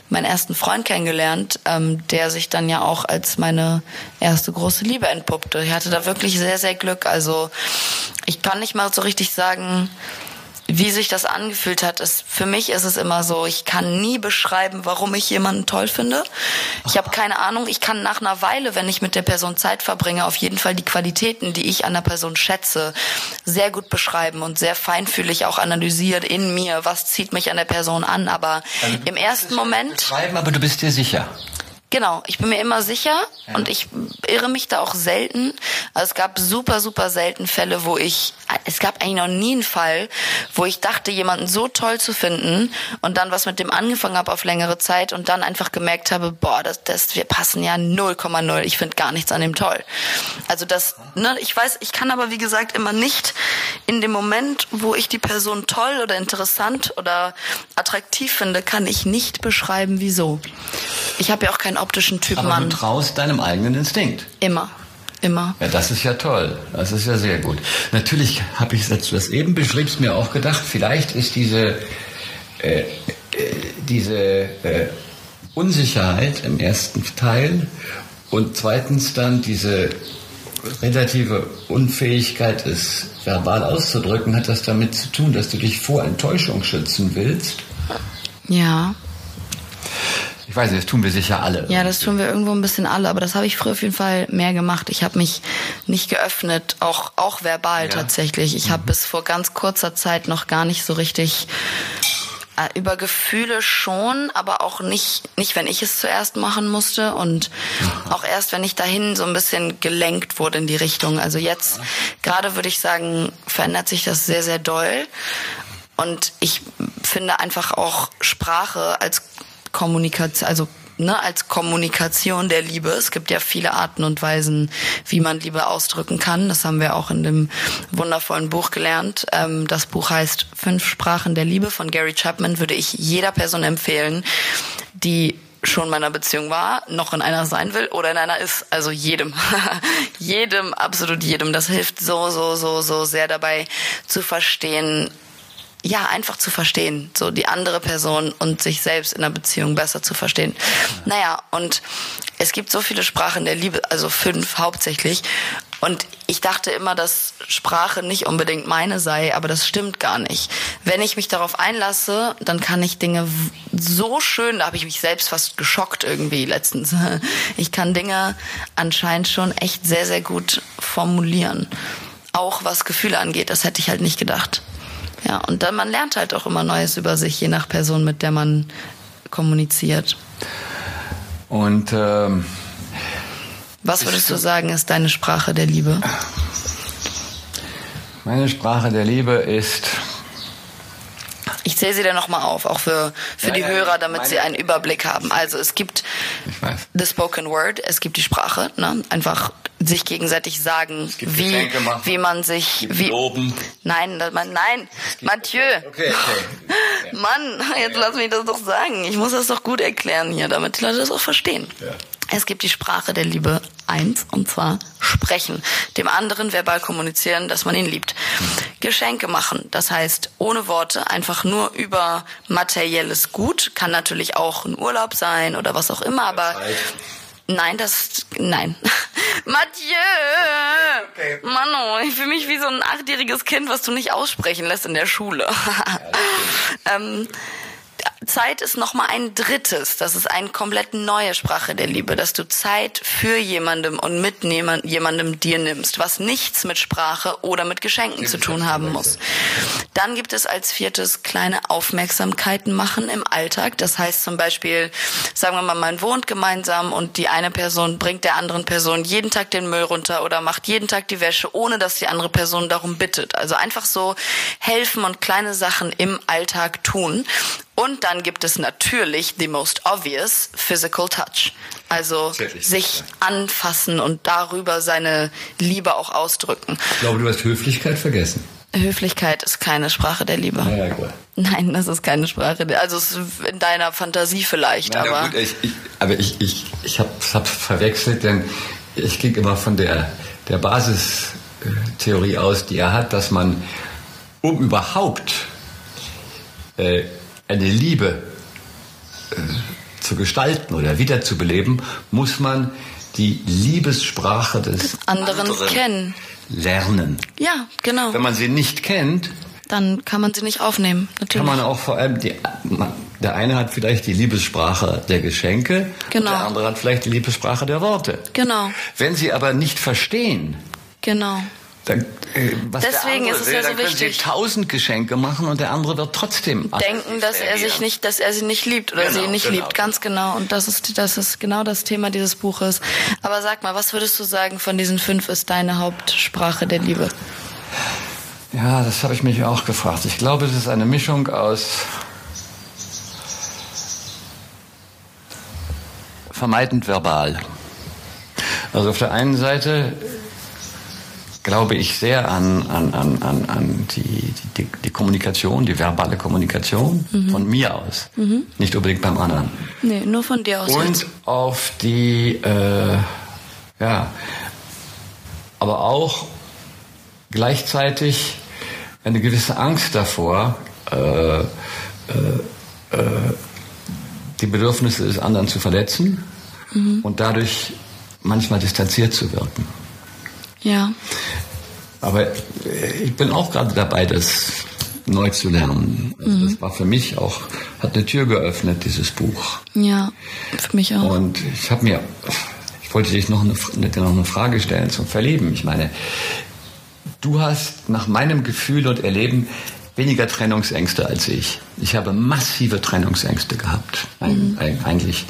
meinen ersten Freund kennengelernt, ähm, der sich dann ja auch als meine erste große Liebe entpuppte. Ich hatte da wirklich sehr, sehr Glück. Also ich kann nicht mal so richtig sagen, wie sich das angefühlt hat, ist für mich ist es immer so, ich kann nie beschreiben, warum ich jemanden toll finde. Ich habe keine Ahnung, ich kann nach einer Weile, wenn ich mit der Person Zeit verbringe, auf jeden Fall die Qualitäten, die ich an der Person schätze, sehr gut beschreiben und sehr feinfühlig auch analysiert in mir, was zieht mich an der Person an, aber also, im ersten Moment beschreiben, aber du bist dir sicher. Genau, ich bin mir immer sicher ja. und ich irre mich da auch selten. Also es gab super, super selten Fälle, wo ich, es gab eigentlich noch nie einen Fall, wo ich dachte, jemanden so toll zu finden und dann was mit dem angefangen habe auf längere Zeit und dann einfach gemerkt habe, boah, das, das, wir passen ja 0,0. Ich finde gar nichts an dem toll. Also das, ne, ich weiß, ich kann aber wie gesagt immer nicht in dem Moment, wo ich die Person toll oder interessant oder attraktiv finde, kann ich nicht beschreiben, wieso. Ich habe ja auch keinen optischen Typ Aber Mann. du traust deinem eigenen Instinkt. Immer. Immer. Ja, das ist ja toll. Das ist ja sehr gut. Natürlich habe ich, als du das eben beschriebst, mir auch gedacht, vielleicht ist diese, äh, äh, diese äh, Unsicherheit im ersten Teil und zweitens dann diese relative Unfähigkeit, es verbal auszudrücken, hat das damit zu tun, dass du dich vor Enttäuschung schützen willst. Ja. Ich weiß nicht, das tun wir sicher alle. Ja, das tun wir irgendwo ein bisschen alle, aber das habe ich früher auf jeden Fall mehr gemacht. Ich habe mich nicht geöffnet, auch, auch verbal ja. tatsächlich. Ich mhm. habe bis vor ganz kurzer Zeit noch gar nicht so richtig äh, über Gefühle schon, aber auch nicht, nicht, wenn ich es zuerst machen musste und auch erst, wenn ich dahin so ein bisschen gelenkt wurde in die Richtung. Also jetzt, gerade würde ich sagen, verändert sich das sehr, sehr doll. Und ich finde einfach auch Sprache als Kommunikation, also ne, als Kommunikation der Liebe. Es gibt ja viele Arten und Weisen, wie man Liebe ausdrücken kann. Das haben wir auch in dem wundervollen Buch gelernt. Ähm, das Buch heißt Fünf Sprachen der Liebe von Gary Chapman. Würde ich jeder Person empfehlen, die schon in meiner Beziehung war, noch in einer sein will oder in einer ist. Also jedem. jedem, absolut jedem. Das hilft so, so, so, so sehr dabei zu verstehen, ja, einfach zu verstehen, so die andere Person und sich selbst in der Beziehung besser zu verstehen. Naja, und es gibt so viele Sprachen der Liebe, also fünf hauptsächlich. Und ich dachte immer, dass Sprache nicht unbedingt meine sei, aber das stimmt gar nicht. Wenn ich mich darauf einlasse, dann kann ich Dinge so schön, da habe ich mich selbst fast geschockt irgendwie letztens. Ich kann Dinge anscheinend schon echt sehr, sehr gut formulieren. Auch was Gefühle angeht, das hätte ich halt nicht gedacht. Ja, und dann man lernt halt auch immer Neues über sich, je nach Person, mit der man kommuniziert. Und ähm, was würdest du sagen, ist deine Sprache der Liebe? Meine Sprache der Liebe ist. Ich zähle sie dann nochmal auf, auch für, für Ja, die ja, Hörer, damit sie einen Überblick haben. Also es gibt the spoken word, es gibt die Sprache, ne? einfach sich gegenseitig sagen, wie, wie man sich, wie, Loben. nein, man- nein, Mathieu, Okay, okay. Mann, jetzt lass mich das doch sagen. Ich muss das doch gut erklären hier, damit die Leute das auch verstehen. Ja. Es gibt die Sprache der Liebe eins, und zwar sprechen. Dem anderen verbal kommunizieren, dass man ihn liebt. Geschenke machen, das heißt ohne Worte, einfach nur über materielles Gut. Kann natürlich auch ein Urlaub sein oder was auch immer, aber Nein, das. Nein. Mathieu! Okay. Mano, ich fühle mich wie so ein achtjähriges Kind, was du nicht aussprechen lässt in der Schule. ähm, Zeit ist nochmal ein drittes. Das ist eine komplett neue Sprache der Liebe, dass du Zeit für jemandem und mit jemand- jemandem dir nimmst, was nichts mit Sprache oder mit Geschenken zu tun haben muss. Dann gibt es als viertes kleine Aufmerksamkeiten machen im Alltag. Das heißt zum Beispiel, sagen wir mal, man wohnt gemeinsam und die eine Person bringt der anderen Person jeden Tag den Müll runter oder macht jeden Tag die Wäsche, ohne dass die andere Person darum bittet. Also einfach so helfen und kleine Sachen im Alltag tun. Und dann gibt es natürlich the most obvious physical touch. Also Zärtlich, sich ja. anfassen und darüber seine Liebe auch ausdrücken. Ich glaube, du hast Höflichkeit vergessen. Höflichkeit ist keine Sprache der Liebe. Ja, klar. Nein, das ist keine Sprache der Also es ist in deiner Fantasie vielleicht, Nein, aber ja, gut, ich, ich, aber ich, ich, ich habe es verwechselt, denn ich ging immer von der, der Basistheorie aus, die er hat, dass man, um überhaupt äh, eine Liebe äh, zu gestalten oder wiederzubeleben, muss man die Liebessprache des anderen kennen. lernen. Ja, genau. Wenn man sie nicht kennt, Dann kann man sie nicht aufnehmen, natürlich. kann man auch vor allem die, der eine hat vielleicht die Liebessprache der Geschenke, Genau. der andere hat vielleicht die Liebessprache der Worte. Genau, Wenn sie aber nicht verstehen, genau. Dann äh, Deswegen ist es will, ja so wichtig. sie tausend Geschenke machen und der andere wird trotzdem Denken, dass er sich nicht, dass er sie nicht liebt oder Genau, sie nicht genau. liebt, ganz genau. Und das ist, das ist genau das Thema dieses Buches. Aber sag mal, was würdest du sagen von diesen fünf ist deine Hauptsprache der Liebe? Ja, das habe ich mich auch gefragt. Ich glaube, es ist eine Mischung aus vermeidend verbal. Also auf der einen Seite glaube ich sehr an, an, an, an, an die, die, die Kommunikation, die verbale Kommunikation von mir aus, nicht unbedingt beim anderen. Nee, nur von dir aus. Und jetzt. auf die, äh, ja, aber auch gleichzeitig eine gewisse Angst davor, äh, äh, äh, die Bedürfnisse des anderen zu verletzen und dadurch manchmal distanziert zu wirken. Ja, Aber äh, ich bin auch gerade dabei, das neu zu lernen. Also Das war für mich auch, hat eine Tür geöffnet, dieses Buch. ja, für mich auch. Und ich habe mir, ich wollte dich noch eine, dir noch eine Frage stellen zum Verlieben. Ich meine, du hast nach meinem Gefühl und Erleben weniger Trennungsängste als ich. Ich habe massive Trennungsängste gehabt. Ein, ein, eigentlich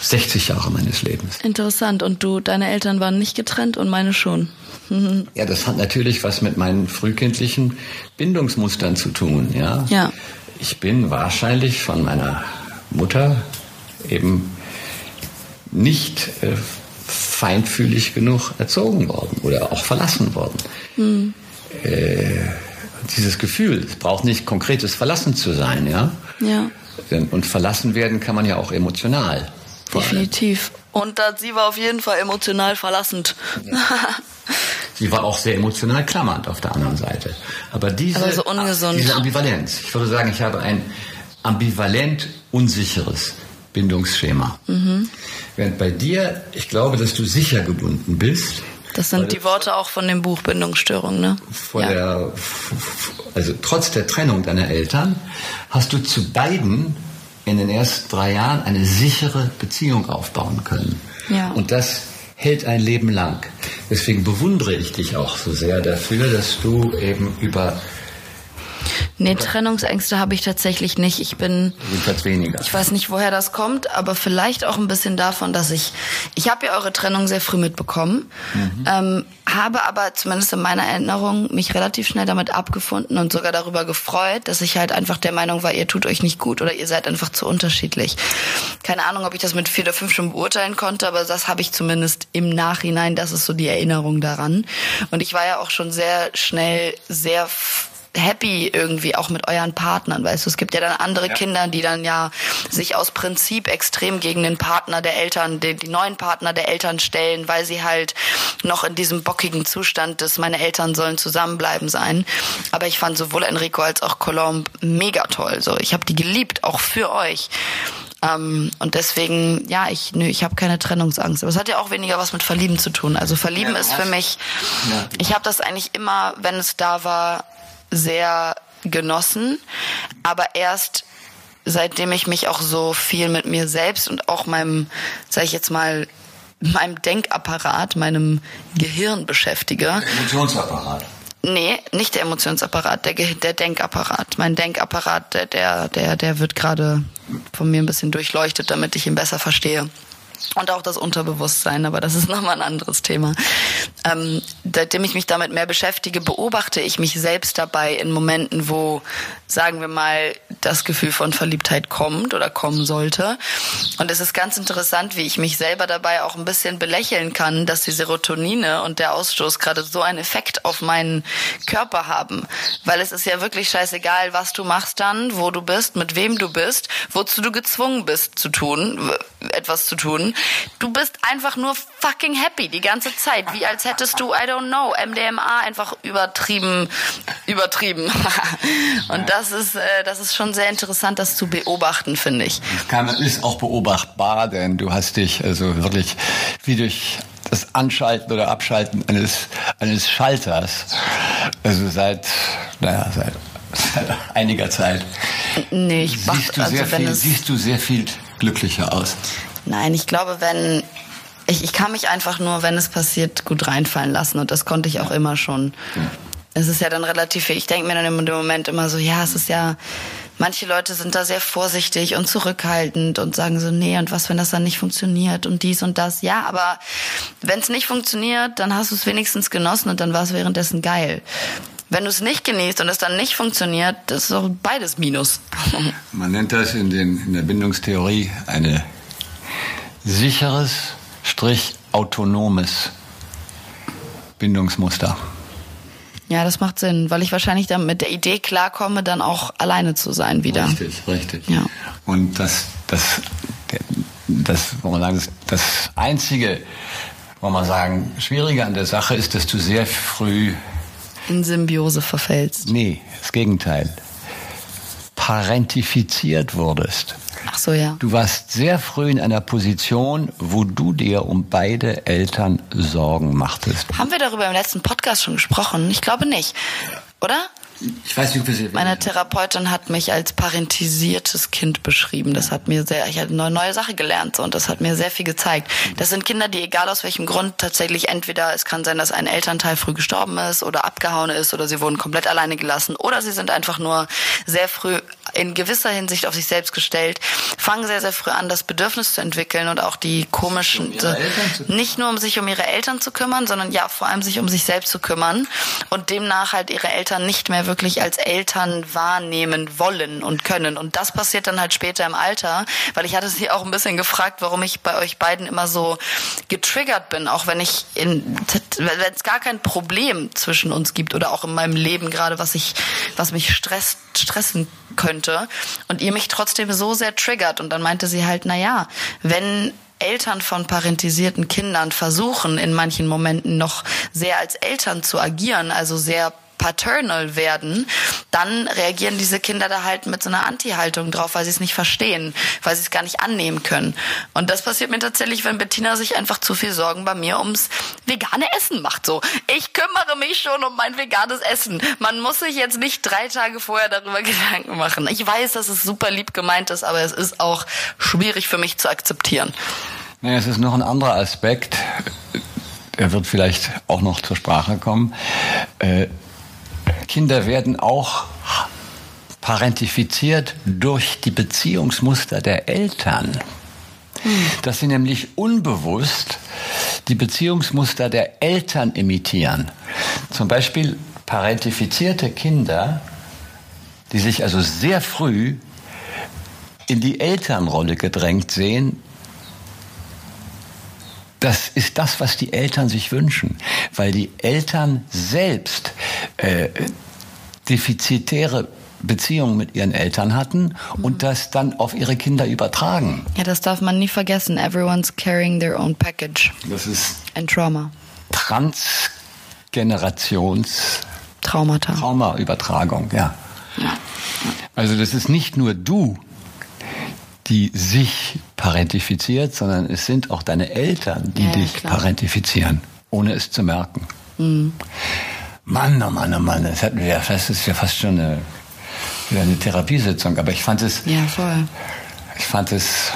60 Jahre meines Lebens. Interessant. Und du, deine Eltern waren nicht getrennt und meine schon. Mhm. Ja, das hat natürlich was mit meinen frühkindlichen Bindungsmustern zu tun, ja. Ja. Ich bin wahrscheinlich von meiner Mutter eben nicht äh, feinfühlig genug erzogen worden oder auch verlassen worden. Äh, dieses Gefühl, es braucht nicht konkretes Verlassen zu sein, ja. Ja, Und verlassen werden kann man ja auch emotional. Allem. definitiv. Und da, sie war auf jeden Fall emotional verlassend. Sie war auch sehr emotional klammernd auf der anderen Seite. Aber diese, Aber so ungesund. diese Ambivalenz, ich würde sagen, ich habe ein ambivalent unsicheres Bindungsschema. Mhm. Während bei dir, ich glaube, dass du sicher gebunden bist Das sind die Worte auch von dem Buch Bindungsstörung, ne? Vor ja. der, also trotz der Trennung deiner Eltern hast du zu beiden in den ersten drei Jahren eine sichere Beziehung aufbauen können. Ja. Und das hält ein Leben lang. Deswegen bewundere ich dich auch so sehr dafür, dass du eben über Nee, Trennungsängste habe ich tatsächlich nicht. Ich bin. Jedenfalls weniger. Ich weiß nicht, woher das kommt, aber vielleicht auch ein bisschen davon, dass ich. Ich habe ja eure Trennung sehr früh mitbekommen, mhm. ähm, habe aber zumindest in meiner Erinnerung mich relativ schnell damit abgefunden und sogar darüber gefreut, dass ich halt einfach der Meinung war, ihr tut euch nicht gut oder ihr seid einfach zu unterschiedlich. Keine Ahnung, ob ich das mit vier oder fünf schon beurteilen konnte, aber das habe ich zumindest im Nachhinein. Das ist so die Erinnerung daran. Und ich war ja auch schon sehr schnell sehr happy irgendwie auch mit euren Partnern, weißt du? Es gibt ja dann andere ja. Kinder, die dann ja sich aus Prinzip extrem gegen den Partner der Eltern, den, die neuen Partner der Eltern stellen, weil sie halt noch in diesem bockigen Zustand des meine Eltern sollen zusammenbleiben sein. Aber ich fand sowohl Enrico als auch Colombe mega toll. So, ich habe die geliebt, auch für euch. Ähm, und deswegen, ja, ich, nö, ich habe keine Trennungsangst. Aber es hat ja auch weniger was mit Verlieben zu tun. Also Verlieben ja, ist für mich, ja. ich habe das eigentlich immer, wenn es da war, sehr genossen, aber erst seitdem ich mich auch so viel mit mir selbst und auch meinem, sag ich jetzt mal, meinem Denkapparat, meinem Gehirn beschäftige. Der Emotionsapparat. Nee, nicht der Emotionsapparat, der, der Denkapparat. Mein Denkapparat, der, der, der, der wird gerade von mir ein bisschen durchleuchtet, damit ich ihn besser verstehe und auch das Unterbewusstsein, aber das ist nochmal ein anderes Thema. Ähm, seitdem ich mich damit mehr beschäftige, beobachte ich mich selbst dabei in Momenten, wo, sagen wir mal, das Gefühl von Verliebtheit kommt oder kommen sollte. Und es ist ganz interessant, wie ich mich selber dabei auch ein bisschen belächeln kann, dass die Serotonine und der Ausstoß gerade so einen Effekt auf meinen Körper haben. Weil es ist ja wirklich scheißegal, was du machst dann, wo du bist, mit wem du bist, wozu du gezwungen bist zu tun, etwas zu tun Du bist einfach nur fucking happy die ganze Zeit, wie als hättest du, I don't know, MDMA einfach übertrieben, übertrieben. Und das ist, äh, das ist schon sehr interessant, das zu beobachten, finde ich. Kann, ist auch beobachtbar, denn du hast dich also wirklich wie durch das Anschalten oder Abschalten eines, eines Schalters, also seit, naja, seit, einiger Zeit. Nee, ich siehst, du also sehr viel, siehst du sehr viel glücklicher aus. Nein, ich glaube, wenn ich, ich kann mich einfach nur, wenn es passiert, gut reinfallen lassen und das konnte ich auch immer schon. Es ist ja dann relativ, ich denke mir dann im Moment immer so, ja, es ist ja, manche Leute sind da sehr vorsichtig und zurückhaltend und sagen so, nee, und was, wenn das dann nicht funktioniert und dies und das. Ja, aber wenn es nicht funktioniert, dann hast du es wenigstens genossen und dann war es währenddessen geil. Wenn du es nicht genießt und es dann nicht funktioniert, das ist doch beides Minus. Man nennt das in, den, in der Bindungstheorie eine sicheres, strich autonomes Bindungsmuster. Ja, das macht Sinn, weil ich wahrscheinlich dann mit der Idee klarkomme, dann auch alleine zu sein wieder. Richtig, richtig. Ja. Und das, das, das, man sagen, das einzige, wo man sagen, schwierige an der Sache ist, dass du sehr früh in Symbiose verfällst. Nee, das Gegenteil. Parentifiziert wurdest. Ach so, ja. Du warst sehr früh in einer Position, wo du dir um beide Eltern Sorgen machtest. Haben wir darüber im letzten Podcast schon gesprochen? Ich glaube nicht. Oder? Ich weiß nicht, wie Sie Meine Therapeutin hat mich als parentisiertes Kind beschrieben. Das hat mir sehr, ich hatte eine neue Sache gelernt und das hat mir sehr viel gezeigt. Das sind Kinder, die egal aus welchem Grund tatsächlich entweder es kann sein, dass ein Elternteil früh gestorben ist oder abgehauen ist oder sie wurden komplett alleine gelassen oder sie sind einfach nur sehr früh in gewisser Hinsicht auf sich selbst gestellt, fangen sehr, sehr früh an, das Bedürfnis zu entwickeln und auch die komischen, um nicht nur um sich um ihre Eltern zu kümmern, sondern ja, vor allem sich um sich selbst zu kümmern und demnach halt ihre Eltern nicht mehr wirklich als Eltern wahrnehmen wollen und können. Und das passiert dann halt später im Alter, weil ich hatte sie auch ein bisschen gefragt, warum ich bei euch beiden immer so getriggert bin, auch wenn ich in, wenn es gar kein Problem zwischen uns gibt oder auch in meinem Leben gerade, was ich, was mich stresst, stressen könnte und ihr mich trotzdem so sehr triggert. Und dann meinte sie halt, na ja, wenn Eltern von parentisierten Kindern versuchen, in manchen Momenten noch sehr als Eltern zu agieren, also sehr paternal werden, dann reagieren diese Kinder da halt mit so einer Anti-Haltung drauf, weil sie es nicht verstehen, weil sie es gar nicht annehmen können. Und das passiert mir tatsächlich, wenn Bettina sich einfach zu viel Sorgen bei mir ums vegane Essen macht. So, ich kümmere mich schon um mein veganes Essen. Man muss sich jetzt nicht drei Tage vorher darüber Gedanken machen. Ich weiß, dass es super lieb gemeint ist, aber es ist auch schwierig für mich zu akzeptieren. Nee, es ist noch ein anderer Aspekt. Er wird vielleicht auch noch zur Sprache kommen. Äh, Kinder werden auch parentifiziert durch die Beziehungsmuster der Eltern. Dass sie nämlich unbewusst die Beziehungsmuster der Eltern imitieren. Zum Beispiel parentifizierte Kinder, die sich also sehr früh in die Elternrolle gedrängt sehen, das ist das, was die Eltern sich wünschen, weil die Eltern selbst äh, defizitäre Beziehungen mit ihren Eltern hatten und das dann auf ihre Kinder übertragen. Ja, das darf man nie vergessen. Everyone's carrying their own package. Das ist And trauma. Transgenerations Traumata. Traumaübertragung, ja. Also das ist nicht nur du, die sich parentifiziert, sondern es sind auch deine Eltern, die Ja, dich klar. parentifizieren, ohne es zu merken. Mann, oh Mann, oh Mann, das, hatten wir ja, das ist ja fast schon eine, wieder eine Therapiesitzung, aber ich fand es, Ja, voll. ich fand es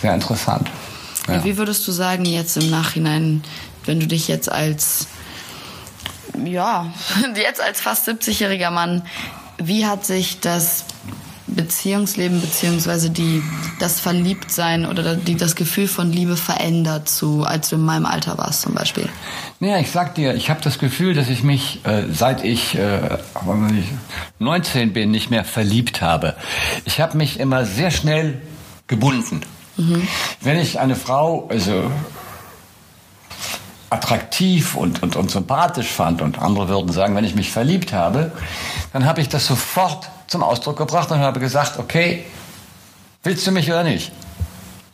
sehr interessant. Ja. Wie würdest du sagen jetzt im Nachhinein, wenn du dich jetzt als, ja, jetzt als fast 70-jähriger Mann, wie hat sich das Beziehungsleben beziehungsweise die, das Verliebtsein oder die, das Gefühl von Liebe verändert zu, als du in meinem Alter warst zum Beispiel? Naja, ich sag dir, ich habe das Gefühl, dass ich mich, äh, seit ich, äh, wenn ich 19 bin, nicht mehr verliebt habe. Ich habe mich immer sehr schnell gebunden. Wenn ich eine Frau also attraktiv und, und, und sympathisch fand und andere würden sagen, wenn ich mich verliebt habe, dann habe ich das sofort zum Ausdruck gebracht und habe gesagt, okay, willst du mich oder nicht?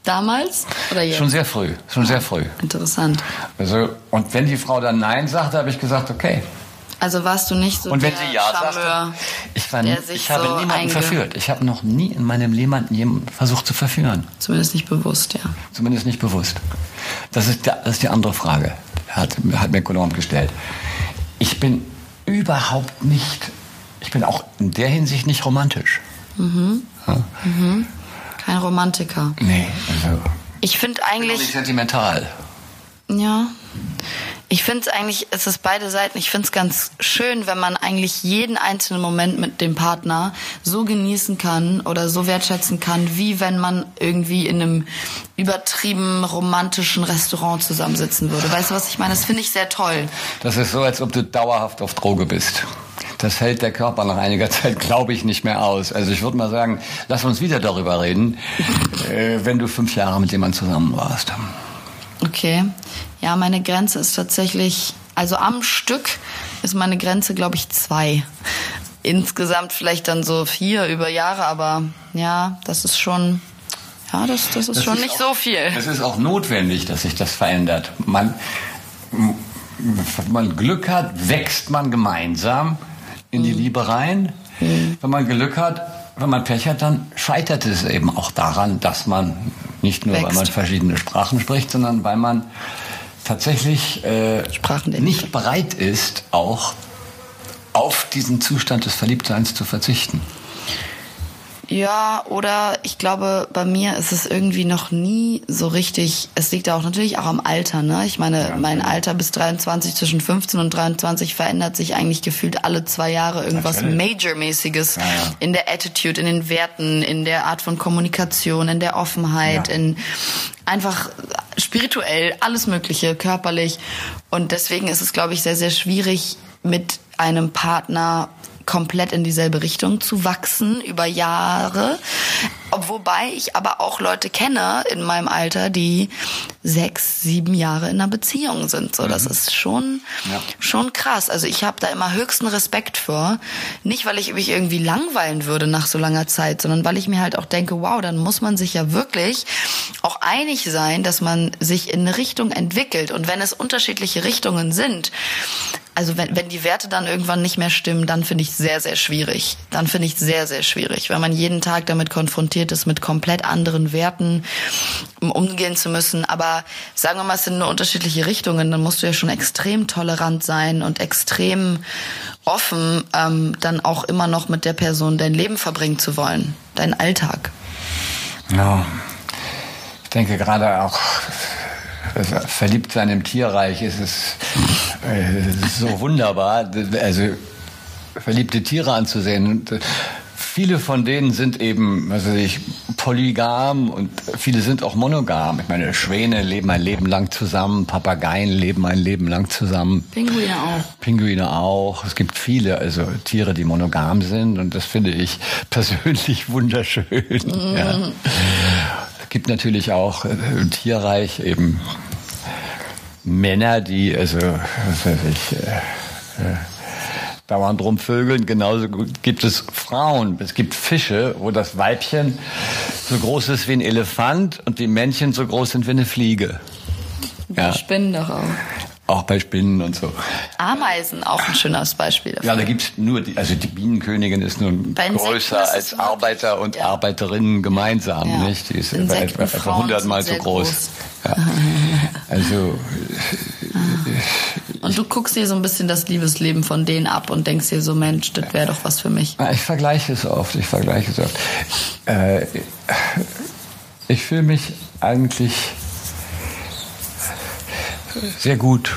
Damals oder jetzt? Schon sehr früh, schon sehr früh. Interessant. Also, und wenn die Frau dann Nein sagte, habe ich gesagt, okay. Also warst du nicht so Und wenn der sie Ja Charmeur, sagte, ich, war, der sich ich habe so niemanden verführt. Ich habe noch nie in meinem Leben jemanden versucht zu verführen. Zumindest nicht bewusst, ja. Zumindest nicht bewusst. Das ist, der, das ist die andere Frage, hat, hat mir Colomb gestellt. Ich bin überhaupt nicht, ich bin auch in der Hinsicht nicht romantisch. Ja. Kein Romantiker. Nee, also Ich finde nicht eigentlich, sentimental. ja, ich finde es eigentlich, es ist beide Seiten. Ich finde es ganz schön, wenn man eigentlich jeden einzelnen Moment mit dem Partner so genießen kann oder so wertschätzen kann, wie wenn man irgendwie in einem übertrieben romantischen Restaurant zusammensitzen würde. Weißt du, was ich meine? Das finde ich sehr toll. Das ist so, als ob du dauerhaft auf Droge bist. Das hält der Körper nach einiger Zeit, glaube ich, nicht mehr aus. Also ich würde mal sagen, lass uns wieder darüber reden, äh, wenn du fünf Jahre mit jemandem zusammen warst. Okay. Ja, meine Grenze ist tatsächlich, also am Stück ist meine Grenze, glaube ich, zwei. Insgesamt vielleicht dann so vier über Jahre, aber ja, das ist schon, ja, das, das ist Das schon ist nicht auch- so viel. Es ist auch notwendig, dass sich das verändert. Man, wenn man Glück hat, wächst man gemeinsam in Mhm. die Liebe rein. Wenn man Glück hat, wenn man Pech hat, dann scheitert es eben auch daran, dass man nicht nur, weil Wächst. man verschiedene Sprachen spricht, sondern weil man tatsächlich äh, nicht bereit ist, auch auf diesen Zustand des Verliebtseins zu verzichten. Ja, oder ich glaube, bei mir ist es irgendwie noch nie so richtig, es liegt auch natürlich auch am Alter, ne? Ich meine, mein Alter bis 23, zwischen 15 und 23 verändert sich eigentlich gefühlt alle zwei Jahre irgendwas. Major-mäßiges Ja, ja. in der Attitude, in den Werten, in der Art von Kommunikation, in der Offenheit, Ja. in einfach spirituell, alles Mögliche, körperlich. Und deswegen ist es, glaube ich, sehr, sehr schwierig, mit einem Partner komplett in dieselbe Richtung zu wachsen über Jahre. Wobei ich aber auch Leute kenne in meinem Alter, die sechs, sieben Jahre in einer Beziehung sind. So, das ist schon, Ja. schon krass. Also ich habe da immer höchsten Respekt vor. Nicht, weil ich mich irgendwie langweilen würde nach so langer Zeit, sondern weil ich mir halt auch denke, wow, dann muss man sich ja wirklich auch einig sein, dass man sich in eine Richtung entwickelt. Und wenn es unterschiedliche Richtungen sind, also wenn, wenn die Werte dann irgendwann nicht mehr stimmen, dann finde ich sehr, sehr schwierig. Dann finde ich sehr, sehr schwierig, weil man jeden Tag damit konfrontiert ist, mit komplett anderen Werten umgehen zu müssen. Aber sagen wir mal, es sind nur unterschiedliche Richtungen, dann musst du ja schon extrem tolerant sein und extrem offen, ähm, dann auch immer noch mit der Person dein Leben verbringen zu wollen, deinen Alltag. Ja, ich denke gerade auch verliebt sein im Tierreich ist es, äh, so wunderbar. Also verliebte Tiere anzusehen. Äh, viele von denen sind eben, also ich, polygam und viele sind auch monogam. Ich meine, Schwäne leben ein Leben lang zusammen, Papageien leben ein Leben lang zusammen. Pinguine auch. Pinguine auch. Es gibt viele, also Tiere, die monogam sind und das finde ich persönlich wunderschön. Mm. Ja. Es gibt natürlich auch im Tierreich eben Männer, die, also, was weiß ich, äh, äh, dauernd rumvögeln. Genauso gibt es Frauen. Es gibt Fische, wo das Weibchen so groß ist wie ein Elefant und die Männchen so groß sind wie eine Fliege. Ja. Spinnen doch auch. Auch bei Spinnen und so. Ameisen, auch ein schönes Beispiel dafür. Ja, da gibt's nur, die, also die Bienenkönigin ist nun größer als Arbeiter und ja. Arbeiterinnen gemeinsam, ja. nicht? Die ist etwa, etwa hundertmal so groß. groß. Ja. Also. Und du guckst dir so ein bisschen das Liebesleben von denen ab und denkst dir so, Mensch, das wäre doch was für mich. Ich vergleiche es oft, ich vergleiche es oft. Äh, ich fühle mich eigentlich sehr gut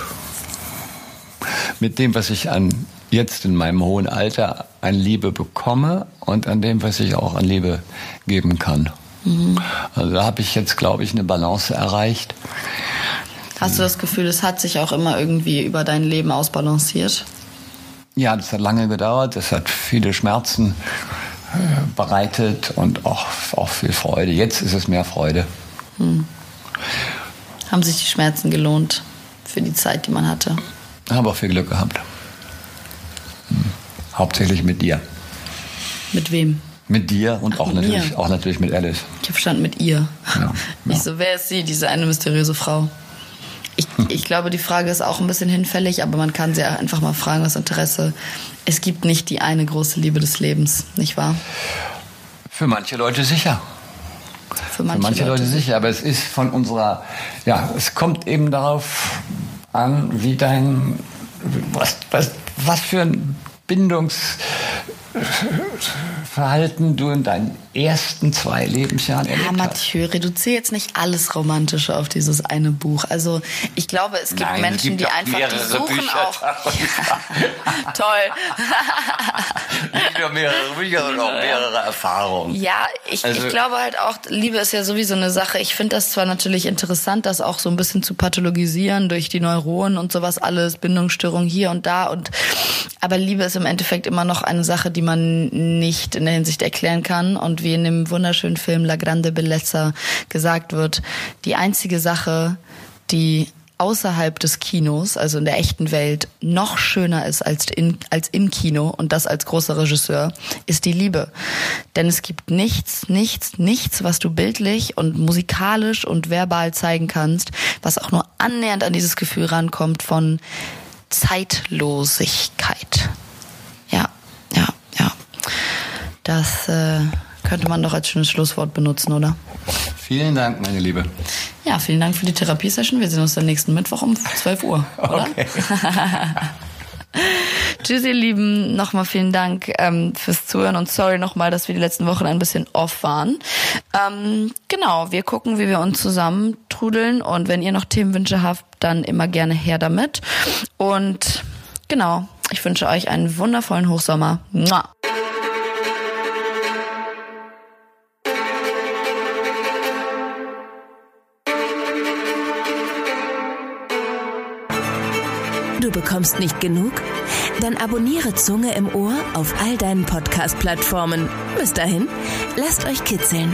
mit dem, was ich an jetzt in meinem hohen Alter an Liebe bekomme und an dem, was ich auch an Liebe geben kann. Mhm. Also da habe ich jetzt, glaube ich, eine Balance erreicht. Hast du das Gefühl, es hat sich auch immer irgendwie über dein Leben ausbalanciert? Ja, das hat lange gedauert. Das hat viele Schmerzen äh, bereitet und auch, auch viel Freude. Jetzt ist es mehr Freude. Hm. Haben sich die Schmerzen gelohnt für die Zeit, die man hatte? Habe auch viel Glück gehabt. Hm. Hauptsächlich mit dir. Mit wem? Mit dir und Ach, auch, natürlich, auch natürlich mit Alice. Ich habe verstanden mit ihr. Ja, ja. Ich so, wer ist sie, diese eine mysteriöse Frau? Ich, ich glaube, die Frage ist auch ein bisschen hinfällig, aber man kann sie einfach mal fragen aus Interesse. Es gibt nicht die eine große Liebe des Lebens, nicht wahr? Für manche Leute sicher. Für manche, Für manche Leute, Leute sicher, aber es ist von unserer, ja, es kommt eben darauf an, wie dein, was, was, was für ein Bindungs, Verhalten du in deinen ersten zwei Lebensjahren erlebt ja, Mathieu, reduziere jetzt nicht alles Romantische auf dieses eine Buch. Also ich glaube, es gibt Nein, Menschen, es gibt die einfach die suchen Bücher auch. Ja, toll. nicht nur mehrere Bücher, sondern auch mehrere Erfahrungen. Ja, ich, also, ich glaube halt auch, Liebe ist ja sowieso eine Sache. Ich finde das zwar natürlich interessant, das auch so ein bisschen zu pathologisieren durch die Neuronen und sowas alles, Bindungsstörungen hier und da und aber Liebe ist im Endeffekt immer noch eine Sache, die man nicht in der Hinsicht erklären kann. Und wie in dem wunderschönen Film La Grande Bellezza gesagt wird, die einzige Sache, die außerhalb des Kinos, also in der echten Welt, noch schöner ist als, in, als im Kino und das als großer Regisseur, ist die Liebe. Denn es gibt nichts, nichts, nichts, was du bildlich und musikalisch und verbal zeigen kannst, was auch nur annähernd an dieses Gefühl rankommt von Zeitlosigkeit. Ja. Das äh, könnte man doch als schönes Schlusswort benutzen, oder? Vielen Dank, meine Liebe. Ja, vielen Dank für die Therapiesession. Wir sehen uns dann nächsten Mittwoch um 12 Uhr, oder? Okay. Tschüss, ihr Lieben. Nochmal vielen Dank ähm, fürs Zuhören und sorry nochmal, dass wir die letzten Wochen ein bisschen off waren. Ähm, genau, wir gucken, wie wir uns zusammen trudeln und wenn ihr noch Themenwünsche habt, dann immer gerne her damit. Und genau, ich wünsche euch einen wundervollen Hochsommer. Mua. Bekommst nicht genug? Dann abonniere Zunge im Ohr auf all deinen Podcast-Plattformen. Bis dahin, lasst euch kitzeln.